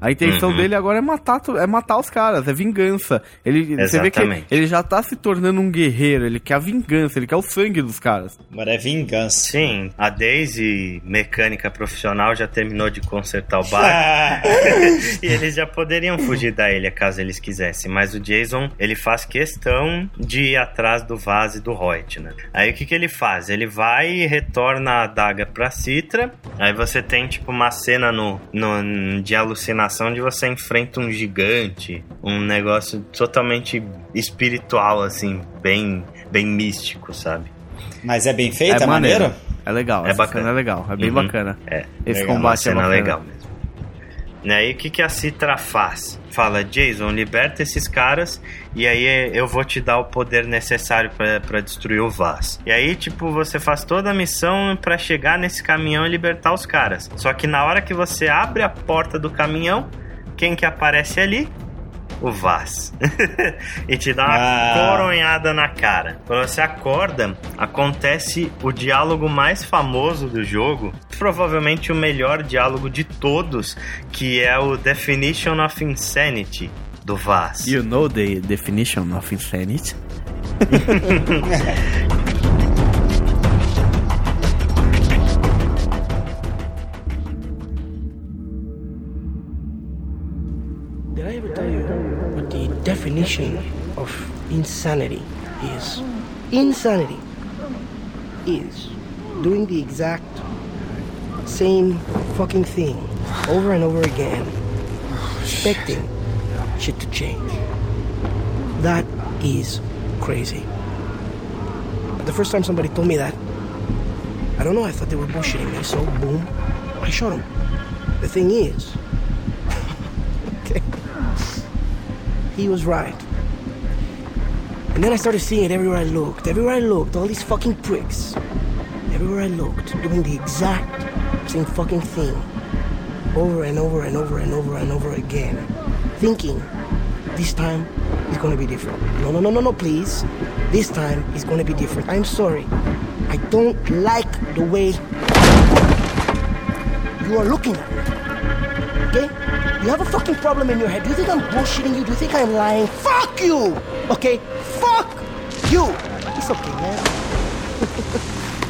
A intenção Uhum. dele agora é matar, é matar os caras, é vingança. Ele, você vê que ele, já tá se tornando um guerreiro, ele quer a vingança, ele quer o sangue dos caras. Agora é vingança. Sim, a Daisy, mecânica profissional, já terminou de consertar o barco. e eles já poderiam fugir da ilha caso eles quisessem. Mas o Jason, ele faz questão de ir atrás do Vaz e do Hoyt, né? Aí o que, que ele faz? Ele vai e retorna a adaga pra Citra. Aí você tem, tipo, uma cena no, no, de alucinação de você enfrenta um gigante. Um negócio totalmente espiritual, assim, bem, bem místico, sabe? Mas é bem feito, é, maneiro? É legal, É bacana. é legal, é bem Uhum. bacana. É. Esse legal, Uma combate é cena bacana. legal mesmo. E aí o que, que a Citra faz? Fala, Jason, liberta esses caras e aí eu vou te dar o poder necessário pra destruir o Vaz. E aí, tipo, você faz toda a missão pra chegar nesse caminhão e libertar os caras. Só que na hora que você abre a porta do caminhão, quem que aparece ali? O Vaz. e te dá uma Ah. coronhada na cara. Quando você acorda, acontece o diálogo mais famoso do jogo, provavelmente o melhor diálogo de todos, que é o Definition of Insanity do Vaz. You know the definition of insanity? definition of insanity is? Insanity is doing the exact same fucking thing over and over again, expecting shit to change. That is crazy. The first time somebody told me that, I don't know, I thought they were bullshitting me. So, boom, I shot him. The thing is, he was right. And then I started seeing it everywhere I looked. Everywhere I looked, all these fucking pricks. Everywhere I looked, doing the exact same fucking thing. Over and over and over and over and over again. Thinking, this time is gonna be different. No, no, no, no, no, please. This time is gonna be different. I'm sorry. I don't like the way you are looking at me. You have a fucking problem in your head. Do you think I'm bullshitting you? Do you think I'm lying? Fuck you! Okay? Fuck you! It's okay, man.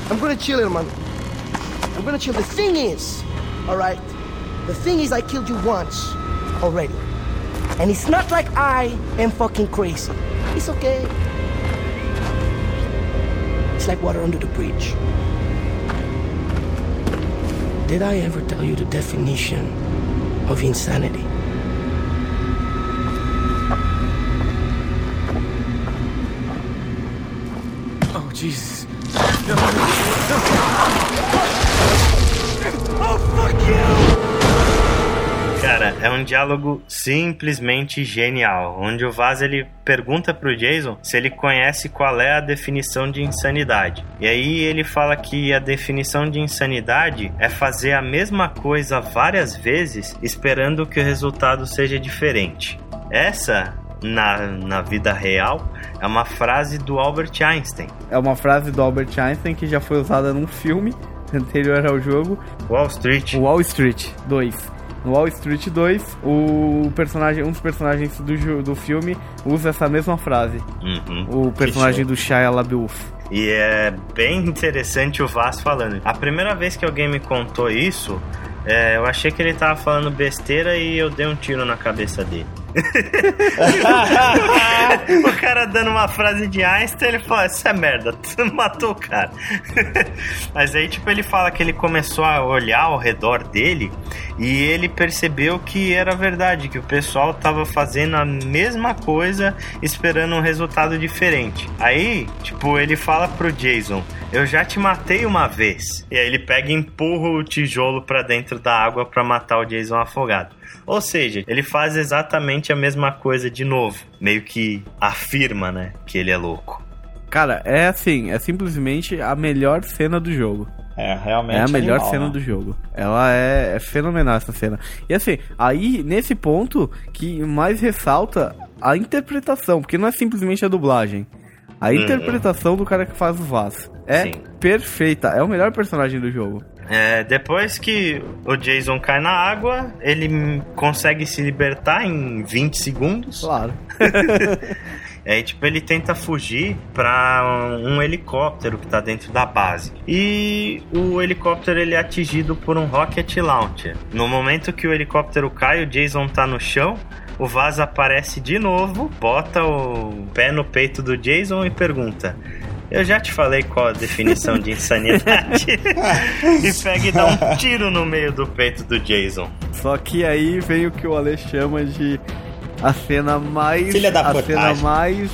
I'm gonna chill, here, man. I'm gonna chill. The thing is, alright? The thing is, I killed you once already. And it's not like I am fucking crazy. It's okay. It's like water under the bridge. Did I ever tell you the definition of insanity? Oh, Jesus. É um diálogo simplesmente genial, onde o Vaz ele pergunta pro Jason se ele conhece qual é a definição de insanidade. E aí ele fala que a definição de insanidade é fazer a mesma coisa várias vezes esperando que o resultado seja diferente. Essa na, na vida real é uma frase do Albert Einstein. É uma frase do Albert Einstein que já foi usada num filme anterior ao jogo, Wall Street. Wall Street 2. No Wall Street 2, o personagem, um dos personagens do, do filme usa essa mesma frase. Uhum. O personagem do Shia LaBeouf. E é bem interessante o Vaz falando. A primeira vez que alguém me contou isso, é, eu achei que ele tava falando besteira e eu dei um tiro na cabeça dele. o cara dando uma frase de Einstein, ele fala, isso é merda, tu matou o cara. Mas aí, tipo, ele fala que ele começou a olhar ao redor dele e ele percebeu que era verdade, que o pessoal tava fazendo a mesma coisa, esperando um resultado diferente. Aí, tipo, ele fala pro Jason, eu já te matei uma vez. E aí ele pega e empurra o tijolo pra dentro da água pra matar o Jason afogado. Ou seja, ele faz exatamente a mesma coisa de novo. Meio que afirma, né, que ele é louco. Cara, é assim, é simplesmente a melhor cena do jogo. É, realmente. É a melhor animal, cena né? do jogo. Ela é, é fenomenal essa cena. E assim, aí nesse ponto que mais ressalta a interpretação, porque não é simplesmente a dublagem. A interpretação do cara que faz o Vaz é Sim. perfeita, é o melhor personagem do jogo. É, depois que o Jason cai na água, ele consegue se libertar em 20 segundos. Claro. Aí, tipo, ele tenta fugir pra um, um helicóptero que tá dentro da base. E o helicóptero ele é atingido por um rocket launcher. No momento que o helicóptero cai, o Jason tá no chão. O Vaz aparece de novo, bota o pé no peito do Jason e pergunta: Eu já te falei qual a definição de insanidade? e pega e dá um tiro no meio do peito do Jason. Só que aí vem o que o Ale chama de a cena mais. Filha da A cena mais.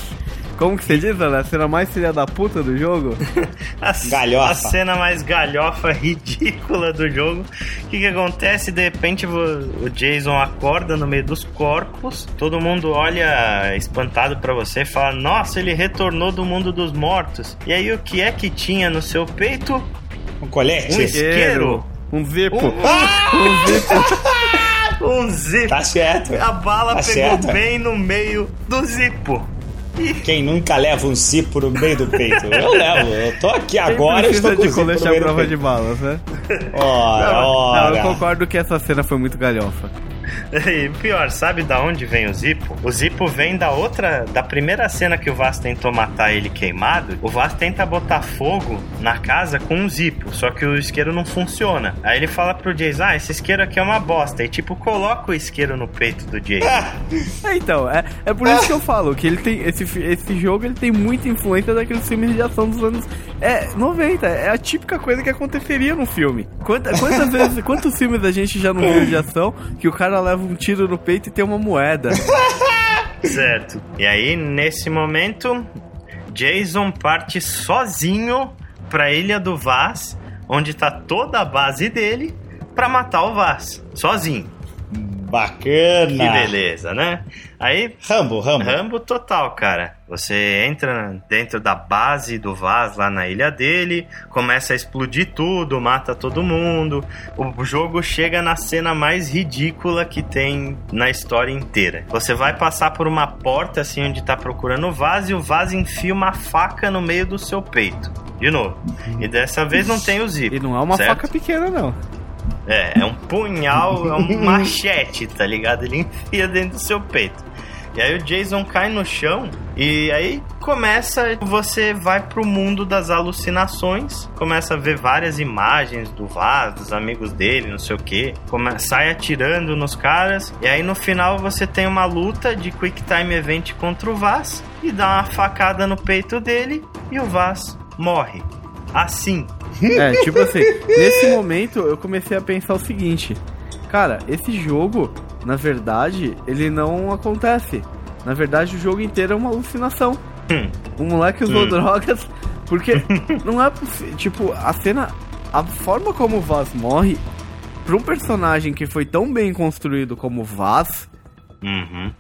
Como que você diz, Ale? A cena mais filha da puta do jogo? A, Galhofa. a cena mais galhofa, ridícula do jogo. O que, que acontece? De repente o Jason acorda no meio dos corpos. Todo mundo olha espantado pra você e fala: Nossa, ele retornou do mundo dos mortos. E aí o que é que tinha no seu peito? Um colete? Um isqueiro. Um zipo. Um- Um zipo. Um zipo. Tá certo. A bala Tá pegou certo. bem no meio do zipo. Quem nunca leva um cipo no meio do peito? Eu levo. Eu tô aqui agora, precisa estou com de colete à prova peito. de balas, né? Ora, Não, ora. eu concordo que essa cena foi muito galhofa. E pior, sabe da onde vem o Zippo? O Zippo vem da outra, da primeira cena que o Vaz tentou matar ele queimado. O Vaz tenta botar fogo na casa com um Zippo, só que o isqueiro não funciona. Aí ele fala pro Jason: Ah, esse isqueiro aqui é uma bosta. E tipo, coloca o isqueiro no peito do Jason. É, então, é, é por isso que eu falo que ele tem esse, esse jogo ele tem muita influência daqueles filmes de ação dos anos é, 90. É a típica coisa que aconteceria no filme. Quanta- quantas vezes, quantos filmes a gente já não viu de ação que o cara leva um tiro no peito e tem uma moeda? certo. E aí, nesse momento, Jason parte sozinho pra Ilha do Vaz, onde tá toda a base dele, pra matar o Vaz. Sozinho. Bacana. Que beleza, né? Aí, Rambo, Rambo. Rambo total, cara. Você entra dentro da base do Vaz lá na ilha dele, começa a explodir tudo, mata todo mundo. O jogo chega na cena mais ridícula que tem na história inteira. Você vai passar por uma porta assim onde tá procurando o Vaz e o Vaz enfia uma faca no meio do seu peito. De novo. E dessa vez não tem o zip. E não é uma certo? faca pequena, não. É, é um punhal, é um machete, tá ligado? Ele enfia dentro do seu peito. E aí o Jason cai no chão e aí começa, você vai pro mundo das alucinações, começa a ver várias imagens do Vaz, dos amigos dele, não sei o que, sai atirando nos caras e aí no final você tem uma luta de Quick Time Event contra o Vaz e dá uma facada no peito dele e o Vaz morre. Assim. É, tipo assim, nesse momento eu comecei a pensar o seguinte: cara, esse jogo, na verdade, ele não acontece. Na verdade, o jogo inteiro é uma alucinação. Hum. O moleque usou Hum. drogas, porque não é possível. Tipo, a cena. A forma como o Vaz morre, pra um personagem que foi tão bem construído como o Vaz, Uhum.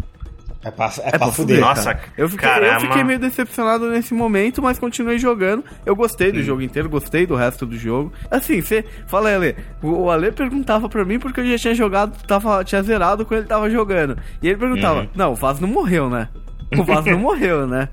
É pra, é é pra pra fuder. fuder. Nossa, cara. eu fiquei, cara, eu é fiquei meio decepcionado nesse momento, mas continuei jogando. Eu gostei do jogo inteiro, gostei do resto do jogo. Assim, você. Fala aí, Ale. O, o Ale perguntava pra mim porque eu já tinha jogado, tava, tinha zerado quando ele tava jogando. E ele perguntava: Uhum. Não, o Vaz não morreu, né? O Vaz não morreu, né?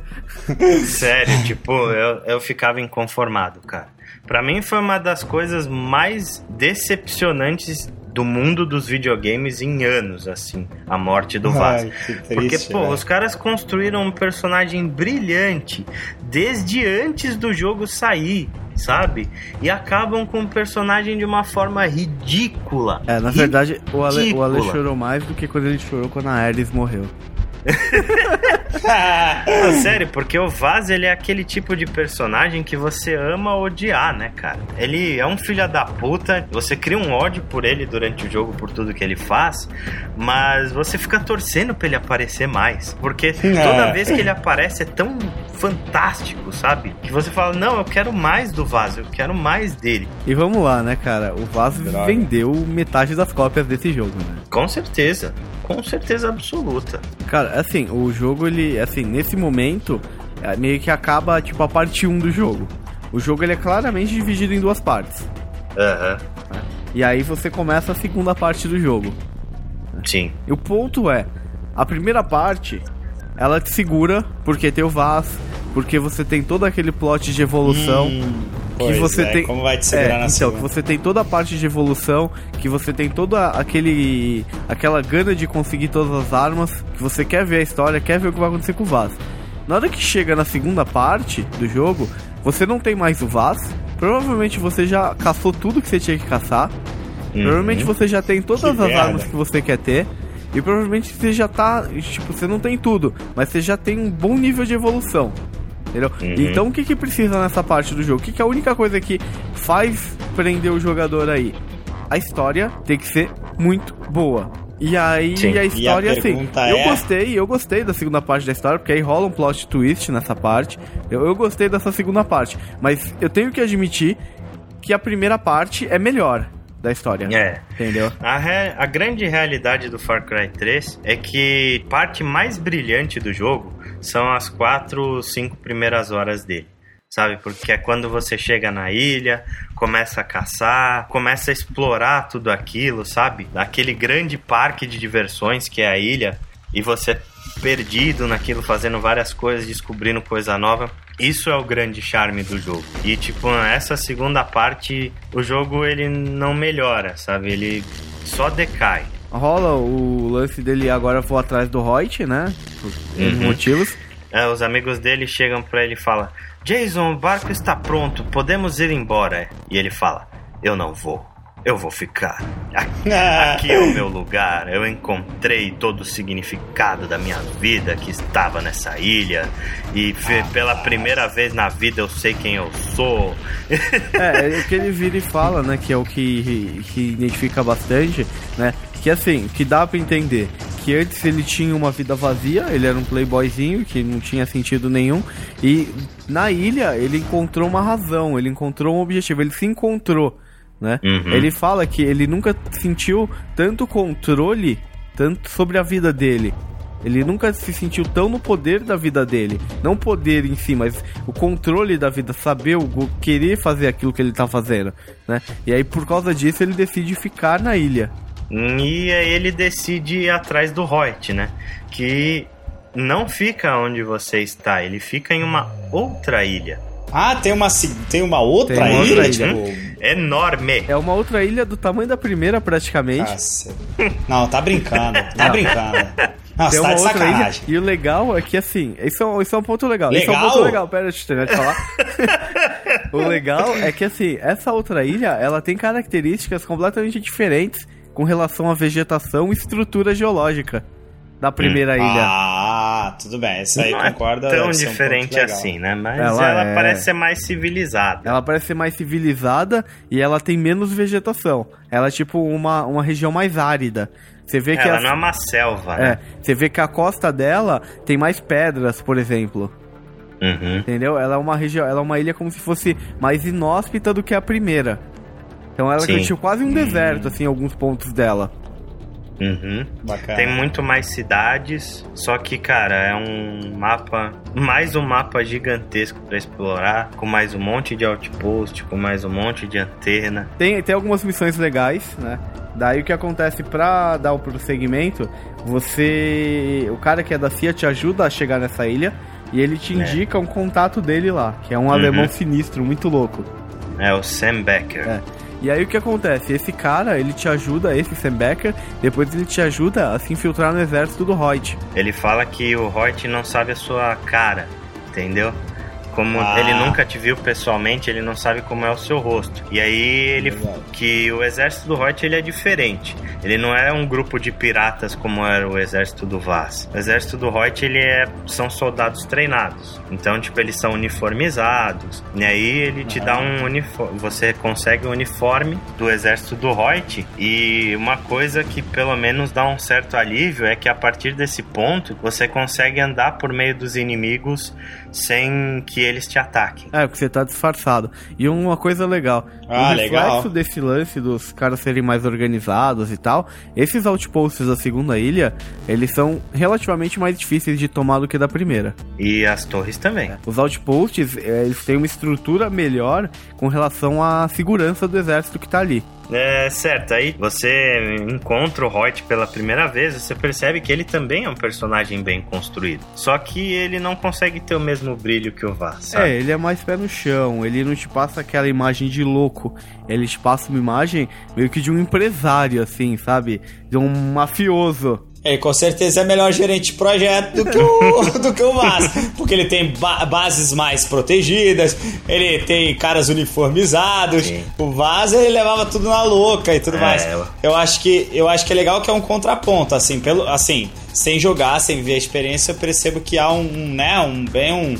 Sério, tipo, eu, eu ficava inconformado, cara. Pra mim foi uma das coisas mais decepcionantes do mundo dos videogames em anos, assim, a morte do Vaz. Ai, que triste, Porque, pô, velho. os caras construíram um personagem brilhante desde antes do jogo sair, sabe? E acabam com o personagem de uma forma ridícula. É, na verdade, o Ale, o Ale Ridícula. chorou mais do que quando ele chorou quando a Ares morreu. Não, sério, porque o Vaz, ele é aquele tipo de personagem que você ama odiar, né, cara? Ele é um filho da puta, você cria um ódio por ele durante o jogo, por tudo que ele faz, mas você fica torcendo pra ele aparecer mais. Porque toda É. vez que ele aparece é tão fantástico, sabe? Que você fala, não, eu quero mais do Vaz, eu quero mais dele. E vamos lá, né, cara? O Vaz Droga. vendeu metade das cópias desse jogo, né? Com certeza, com certeza absoluta. Cara, assim, o jogo, ele, assim, nesse momento, é, meio que acaba, tipo, a parte 1 do jogo. O jogo, ele é claramente dividido em duas partes. Aham, E aí você começa a segunda parte do jogo. sim. E o ponto é, a primeira parte, ela te segura, porque tem o Vaz, porque você tem todo aquele plot de evolução. Que você é, tem como vai te segurar é, na então segunda? que você tem toda a parte de evolução que você tem toda aquele aquela gana de conseguir todas as armas que você quer ver a história quer ver o que vai acontecer com o Vaz na hora que chega na segunda parte do jogo você não tem mais o Vaz provavelmente você já caçou tudo que você tinha que caçar provavelmente você já tem todas Que as merda. armas que você quer ter e provavelmente você já tá tipo você não tem tudo mas você já tem um bom nível de evolução Entendeu? Então o que que precisa nessa parte do jogo? O que que é a única coisa que faz prender o jogador aí? A história tem que ser muito boa. E aí Sim. a E história a assim, pergunta eu é- gostei, eu gostei da segunda parte da história, porque aí rola um plot twist nessa parte. Eu, eu gostei dessa segunda parte, mas eu tenho que admitir que a primeira parte é melhor da história. É. Entendeu? A, re- a grande realidade do Far Cry 3 é que parte mais brilhante do jogo são as quatro, cinco primeiras horas dele. Sabe? Porque é quando você chega na ilha, começa a caçar, começa a explorar tudo aquilo, sabe? Aquele grande parque de diversões que é a ilha, e você perdido naquilo, fazendo várias coisas, descobrindo coisa nova. Isso é o grande charme do jogo. E tipo, essa segunda parte, o jogo ele não melhora, sabe? Ele só decai. Rola o lance dele agora vou atrás do Reut, né? Por Uhum. motivos. É, os amigos dele chegam pra ele e falam: Jason, o barco está pronto, podemos ir embora. E ele fala: Eu não vou, eu vou ficar. Aqui, aqui é o meu lugar. Eu encontrei todo o significado da minha vida que estava nessa ilha. E pela primeira vez na vida eu sei quem eu sou. É, é o que ele vira e fala, né? Que é o que, que identifica bastante, né? Que assim, que dá pra entender que antes ele tinha uma vida vazia, ele era um playboyzinho que não tinha sentido nenhum. E na ilha ele encontrou uma razão, ele encontrou um objetivo, ele se encontrou, né? Uhum. Ele fala que ele nunca sentiu tanto controle tanto sobre a vida dele. Ele nunca se sentiu tão no poder da vida dele. Não o poder em si, mas o controle da vida, saber o o querer fazer aquilo que ele tá fazendo, né? E aí por causa disso ele decide ficar na ilha. E aí ele decide ir atrás do Hoyt, né? Que não fica onde você está, ele fica em uma outra ilha. Ah, tem uma, tem uma outra Tem uma ilha? outra tipo, Enorme! É uma outra ilha do tamanho da primeira praticamente. Caceta. Não, tá brincando. Tá brincando. Não, Tem tá uma de outra ilha. E o legal é que, assim, isso é, um- isso é um ponto legal. Isso é um Legal? ponto legal. Pera, deixa eu terminar de falar. o legal é que, assim, essa outra ilha, ela tem características completamente diferentes com relação à vegetação e estrutura geológica da primeira ilha. Ah, tudo bem. Isso aí não é concorda. tão ser um diferente legal. assim, né? Mas Ela ela, é- parece ser mais civilizada. Ela parece ser mais civilizada e ela tem menos vegetação. Ela é tipo uma, uma região mais árida. Você vê que Ela as- não é uma selva, É, né? você vê que a costa dela tem mais pedras, por exemplo. Uhum. Entendeu? Ela é uma região, ela é uma ilha como se fosse mais inóspita do que a primeira. Então ela Sim. tinha quase um deserto, assim, em alguns pontos dela. Uhum. Bacana. Tem muito mais cidades, só que, cara, é um mapa, mais um mapa gigantesco pra explorar, com mais um monte de outpost, com mais um monte de antena. Tem, tem algumas missões legais, né? Daí o que acontece pra dar o prosseguimento, você. O cara que é da CIA te ajuda a chegar nessa ilha e ele te É. indica um contato dele lá, que é um alemão sinistro, muito louco. É o Sam Becker. É. E aí o que acontece? Esse cara, ele te ajuda, esse Sam Becker, depois ele te ajuda a se infiltrar no exército do Reut. Ele fala que o Hoyt não sabe a sua cara, entendeu? Como Ah. ele nunca te viu pessoalmente, ele não sabe como é o seu rosto. E aí ele que o exército do Hoyt ele é diferente. Ele não é um grupo de piratas como era o exército do Vaz. O exército do Hoyt ele é são soldados treinados. Então, tipo, eles são uniformizados. E aí ele te dá um uniforme, você consegue o uniforme do exército do Hoyt e uma coisa que pelo menos dá um certo alívio é que a partir desse ponto você consegue andar por meio dos inimigos sem que eles te ataquem. É, porque você tá disfarçado. E uma coisa legal, Ah, o legal. reflexo desse lance dos caras serem mais organizados e tal, esses outposts da segunda ilha, eles são relativamente mais difíceis de tomar do que da primeira. E as torres também. Os outposts, eh, eles têm uma estrutura melhor com relação à segurança do exército que tá ali. É certo, aí você encontra o Hoyt pela primeira vez, você percebe que ele também é um personagem bem construído. Só que ele não consegue ter o mesmo brilho que o Vaz? É, ele é mais pé no chão, ele não te passa aquela imagem de louco, ele te passa uma imagem meio que de um empresário, assim, sabe? De um mafioso. Ele com certeza é melhor gerente de projeto do que o, do que o Vaz. Porque ele tem ba- bases mais protegidas, ele tem caras uniformizados. Sim. O Vaz ele levava tudo na louca e tudo É, mais. eu- Eu acho que eu acho que é legal que é um contraponto, assim, pelo assim, sem jogar, sem ver a experiência, eu percebo que há um, né, um bem um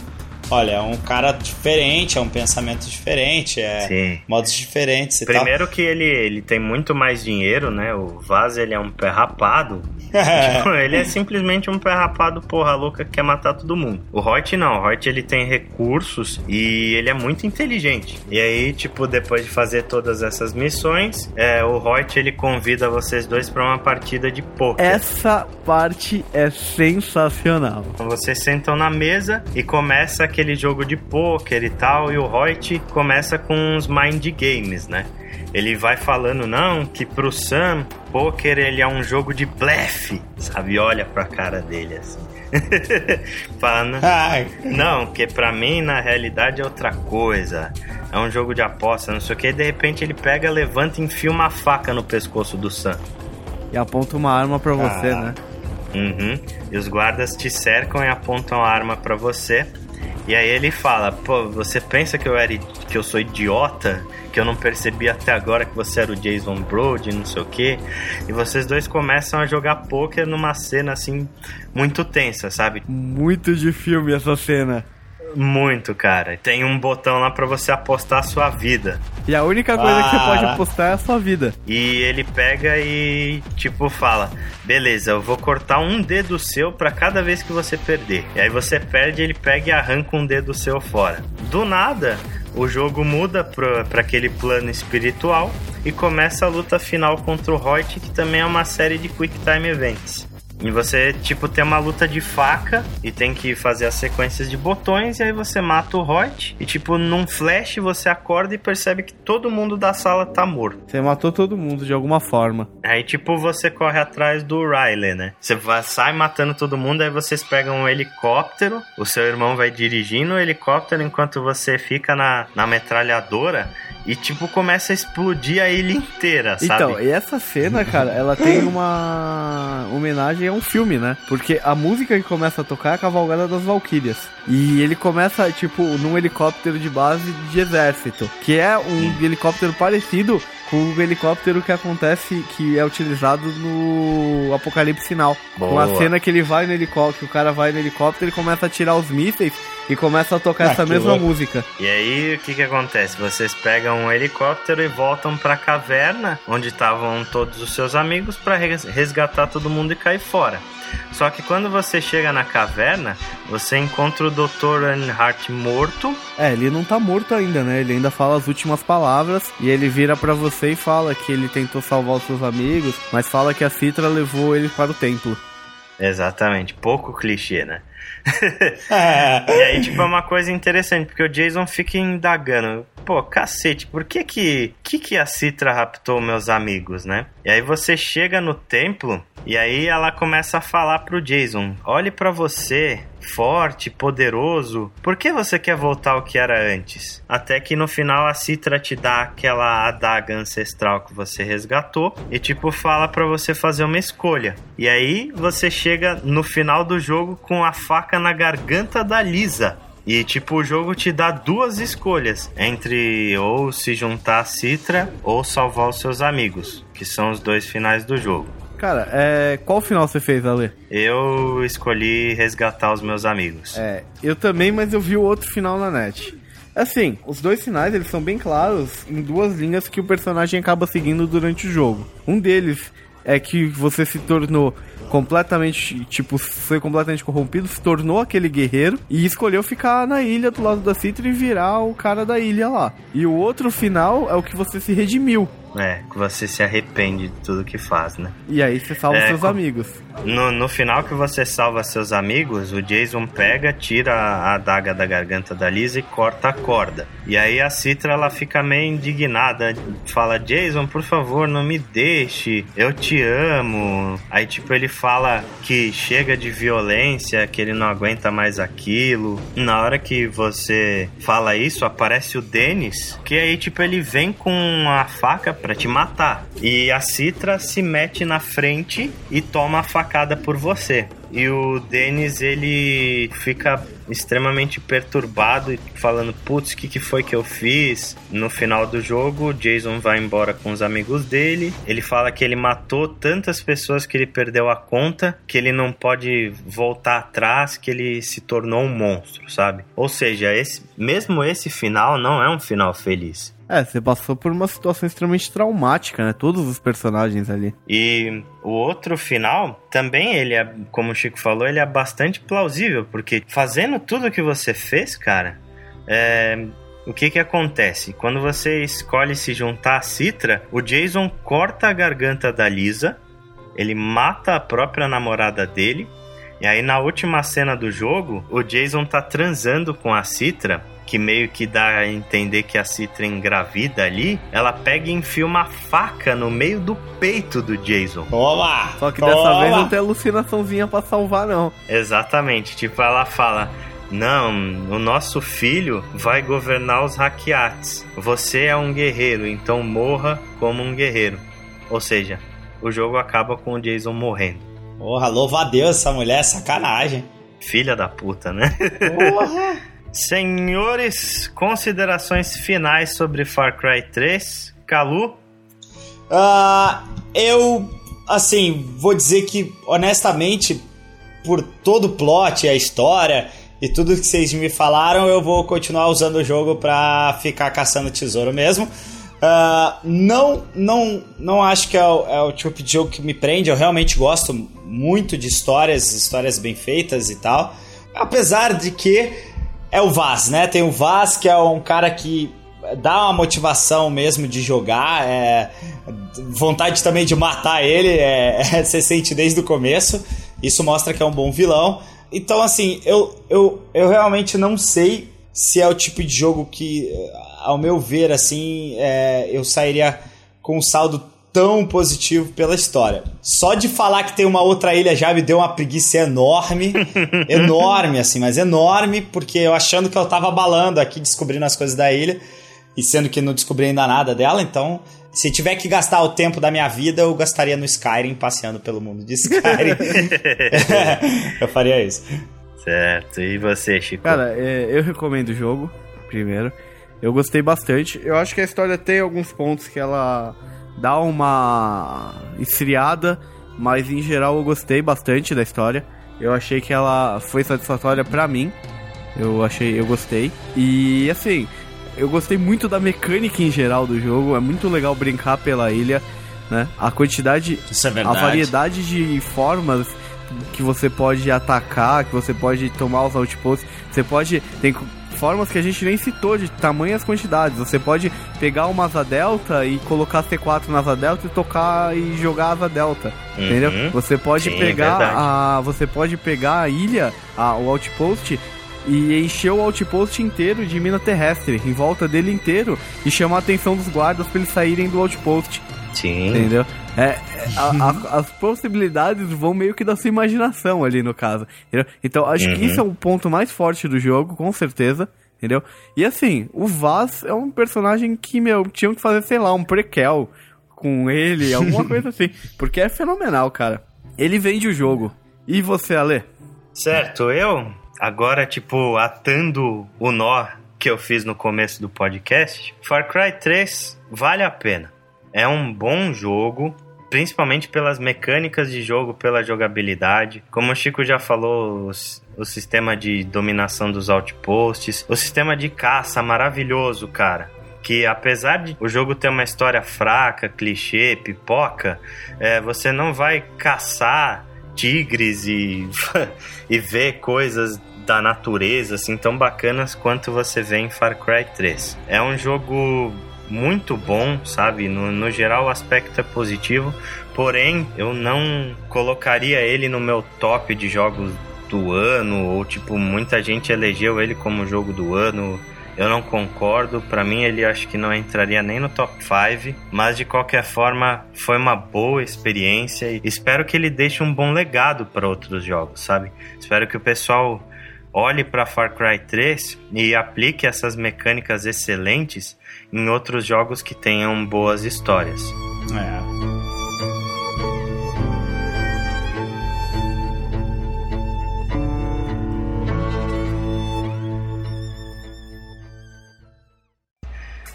Olha, é um cara diferente, é um pensamento diferente, é Sim. modos diferentes e tal. Primeiro que ele, ele tem muito mais dinheiro, né? O Vaz, ele é um pé rapado. É. Tipo, ele é simplesmente um pé rapado porra louca que quer matar todo mundo. O Hoyt não, o Hoyt ele tem recursos e ele é muito inteligente. E aí, tipo, depois de fazer todas essas missões, é, o Hoyt ele convida vocês dois pra uma partida de poker. Essa parte é sensacional. Então vocês sentam na mesa e começa aquele jogo de pôquer e tal, e o Hoyt começa com uns mind games, né? Ele vai falando, não, que pro Sam, pôquer ele é um jogo de blefe, sabe? Olha pra cara dele assim. Falando, Ai, não, que pra mim na realidade é outra coisa. É um jogo de aposta, não sei o que. E de repente ele pega, levanta e enfia uma faca no pescoço do Sam. E aponta uma arma pra você, Ah. né? Uhum. E os guardas te cercam e apontam a arma pra você. E aí ele fala: Pô, você pensa que eu, era, que eu sou idiota? Que eu não percebi até agora que você era o Jason Brody, não sei o quê. E vocês dois começam a jogar poker numa cena assim, muito tensa, sabe? Muito de filme essa cena. Muito, cara. Tem um botão lá pra você apostar a sua vida. E a única coisa que você Ah. pode apostar é a sua vida. E ele pega e, tipo, fala: Beleza, eu vou cortar um dedo seu pra cada vez que você perder. E aí você perde, ele pega e arranca um dedo seu fora. Do nada, o jogo muda pra, pra aquele plano espiritual e começa a luta final contra o Hoyt, que também é uma série de Quick Time Events. E você, tipo, tem uma luta de faca e tem que fazer as sequências de botões, e aí você mata o Hoyt. E, tipo, num flash você acorda e percebe que todo mundo da sala tá morto. Você matou todo mundo de alguma forma. Aí, tipo, você corre atrás do Riley, né? Você vai, sai matando todo mundo, aí vocês pegam um helicóptero, o seu irmão vai dirigindo o helicóptero enquanto você fica na, na metralhadora e, tipo, começa a explodir a ilha inteira, sabe? Então, e essa cena, cara, ela tem uma homenagem a um filme, né? Porque a música que começa a tocar é a Cavalgada das Valquírias. E ele começa, tipo, num helicóptero de base de exército, que é um helicóptero parecido com o helicóptero que acontece, que é utilizado no Apocalipse Final. Com a Boa. cena que ele vai no helicóptero, que o cara vai no helicóptero e começa a tirar os mísseis e começa a tocar Ah, essa mesma louco. música. E aí, o que que acontece? Vocês pegam um helicóptero e voltam pra caverna, onde estavam todos os seus amigos, pra res- resgatar todo mundo e cair fora. Só que quando você chega na caverna, você encontra o Dr. Earnhardt morto. É, ele não tá morto ainda, né? Ele ainda fala as últimas palavras e ele vira pra você e fala que ele tentou salvar os seus amigos, mas fala que a Citra levou ele para o templo. Exatamente, pouco clichê, né? E aí, tipo, é uma coisa interessante, porque o Jason fica indagando. Pô, cacete, por que que, que, que a Citra raptou meus amigos, né? E aí você chega no templo e aí ela começa a falar pro Jason: olhe pra você, forte, poderoso, por que você quer voltar ao que era antes? Até que no final a Citra te dá aquela adaga ancestral que você resgatou e, tipo, fala pra você fazer uma escolha. E aí você chega no final do jogo com a faca na garganta da Lisa. E tipo, o jogo te dá duas escolhas entre ou se juntar a Citra ou salvar os seus amigos, que são os dois finais do jogo. Cara, é... qual final você fez, Ale? Eu escolhi resgatar os meus amigos. É, eu também, mas eu vi o outro final na net. Assim, os dois finais eles são bem claros em duas linhas que o personagem acaba seguindo durante o jogo. Um deles é que você se tornou completamente, tipo, foi completamente corrompido, se tornou aquele guerreiro e escolheu ficar na ilha do lado da Citra e virar o cara da ilha lá. E o outro final é o que você se redimiu. É, que você se arrepende de tudo que faz, né? E aí você salva É, seus amigos. No, no final que você salva seus amigos, o Jason pega, tira a adaga da garganta da Lisa e corta a corda. E aí a Citra ela fica meio indignada, fala: Jason, por favor, não me deixe, eu te amo. Aí, tipo, ele fala que chega de violência, que ele não aguenta mais aquilo. Na hora que você fala isso, aparece o Dennis, que aí, tipo, ele vem com a faca pra te matar. E a Citra se mete na frente e toma a facada por você. E o Dennis, ele fica extremamente perturbado falando, putz, o que, que foi que eu fiz? No final do jogo, Jason vai embora com os amigos dele. Ele fala que ele matou tantas pessoas que ele perdeu a conta, que ele não pode voltar atrás, que ele se tornou um monstro, sabe? Ou seja, esse, mesmo esse final não é um final feliz. É, você passou por uma situação extremamente traumática, né? Todos os personagens ali. E o outro final, também ele é, como o Chico falou, ele é bastante plausível, porque fazendo tudo que você fez, cara, é, o que que acontece? Quando você escolhe se juntar a Citra, o Jason corta a garganta da Lisa, ele mata a própria namorada dele, e aí na última cena do jogo, o Jason tá transando com a Citra, que meio que dá a entender que a Citra engravida ali, ela pega e enfia uma faca no meio do peito do Jason. Toma! Só que toma. dessa vez não tem alucinaçãozinha pra salvar, não. Exatamente, tipo, ela fala: Não, o nosso filho vai governar os hackeates. Você é um guerreiro, então morra como um guerreiro. Ou seja, o jogo acaba com o Jason morrendo. Porra, louva a Deus, essa mulher é sacanagem. Filha da puta, né? Porra! Senhores, considerações finais sobre Far Cry 3. Calu? Ah, eu, assim, vou dizer que, honestamente, por todo o plot e a história e tudo que vocês me falaram, eu vou continuar usando o jogo pra ficar caçando tesouro mesmo. Uh, não, não, não acho que é o, é o, tipo de jogo que me prende. Eu realmente gosto muito de histórias, histórias bem feitas e tal. Apesar de que é o Vaz, né? Tem o Vaz que é um cara que dá uma motivação mesmo de jogar, é, vontade também de matar ele, é, é, você sente desde o começo. Isso mostra que é um bom vilão. Então, assim, eu, eu, eu realmente não sei se é o tipo de jogo que, ao meu ver, assim, é, eu sairia com um saldo tão positivo pela história. Só de falar que tem uma outra ilha já me deu uma preguiça enorme, enorme, assim, mas enorme, porque eu achando que eu tava balando aqui, descobrindo as coisas da ilha, e sendo que não descobri ainda nada dela, então se tiver que gastar o tempo da minha vida, eu gastaria no Skyrim, passeando pelo mundo de Skyrim. eu faria isso. Certo. E você, Chico? Cara, é, eu recomendo o jogo, primeiro. Eu gostei bastante. Eu acho que a história tem alguns pontos que ela dá uma esfriada, mas em geral eu gostei bastante da história. Eu achei que ela foi satisfatória para mim. Eu achei, eu gostei. E assim, eu gostei muito da mecânica em geral do jogo. É muito legal brincar pela ilha, né? A quantidade, é a variedade de formas que você pode atacar, que você pode tomar os outposts. Você pode tem formas que a gente nem citou de tamanhas quantidades. Você pode pegar uma asa delta e colocar C4 na asa delta e tocar e jogar a asa delta, uhum. entendeu? Você pode Sim, pegar a você pode pegar a ilha, a, o outpost e encher o outpost inteiro de mina terrestre, em volta dele inteiro, e chamar a atenção dos guardas para eles saírem do outpost. Sim. Entendeu? É, a, a, as possibilidades vão meio que da sua imaginação ali no caso. Entendeu? Então acho uhum. que isso é o ponto mais forte do jogo, com certeza. Entendeu? E assim, o Vaz é um personagem que, meu, tinham que fazer, sei lá, um prequel com ele, alguma coisa assim. Porque é fenomenal, cara. Ele vende o jogo. E você, Ale? Certo, eu agora, tipo, atando o nó que eu fiz no começo do podcast, Far Cry 3 vale a pena. É um bom jogo, principalmente pelas mecânicas de jogo, pela jogabilidade. Como o Chico já falou, o sistema de dominação dos outposts, o sistema de caça maravilhoso, cara que apesar de o jogo ter uma história fraca, clichê, pipoca, é, você não vai caçar tigres e, e ver coisas da natureza assim tão bacanas quanto você vê em Far Cry 3. É um jogo muito bom, sabe? No, no geral, o aspecto é positivo, porém, eu não colocaria ele no meu top de jogos do ano, ou tipo, muita gente elegeu ele como jogo do ano. Eu não concordo, para mim ele acho que não entraria nem no top 5, mas de qualquer forma foi uma boa experiência e espero que ele deixe um bom legado para outros jogos, sabe? Espero que o pessoal olhe para Far Cry 3 e aplique essas mecânicas excelentes em outros jogos que tenham boas histórias. É.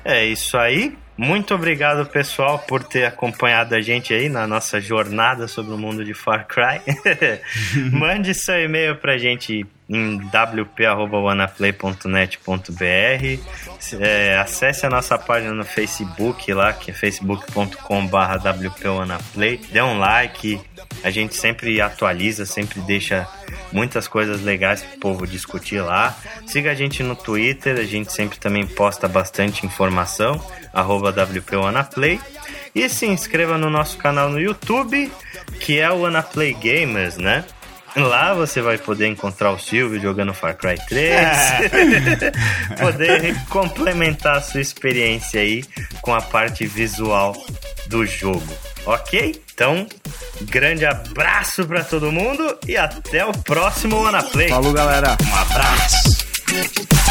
É isso aí. Muito obrigado, pessoal, por ter acompanhado a gente aí na nossa jornada sobre o mundo de Far Cry. Mande seu e-mail pra gente em wp.wanaplay.net.br. É, acesse a nossa página no Facebook lá, que é facebook.com.br wpwanaplay. Dê um like. A gente sempre atualiza, sempre deixa muitas coisas legais pro povo discutir lá. Siga a gente no Twitter, a gente sempre também posta bastante informação arroba WPWanaplay. E se inscreva no nosso canal no YouTube, que é o Wanaplay Gamers, né? Lá você vai poder encontrar o Silvio jogando Far Cry 3, é. poder complementar a sua experiência aí com a parte visual do jogo, ok? Então, grande abraço para todo mundo e até o próximo Wanaplay. Falou, galera. Um abraço.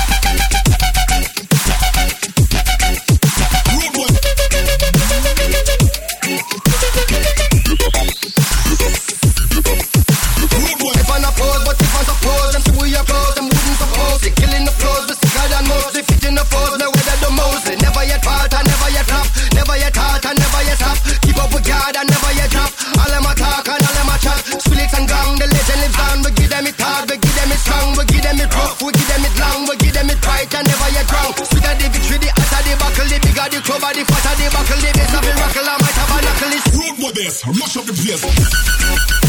The fatter the buckle, the bass of the rockle, I might have a knuckle. Road with this, mash up the place.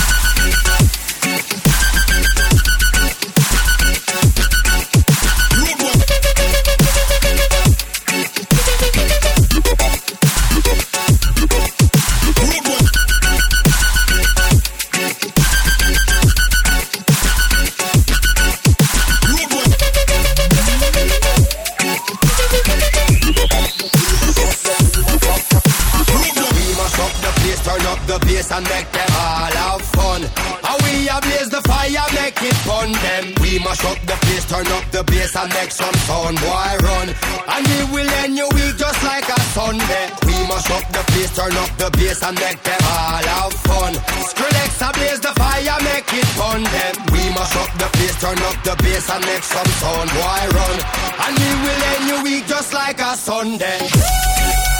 Make some sound, boy run. And we will end your week just like a Sunday. We must up the place, turn up the bass and make them all have fun. Skrillex ablaze the fire, make it fun them. We must up the place, turn up the bass and make some sound, boy run. And we will end your week just like a Sunday.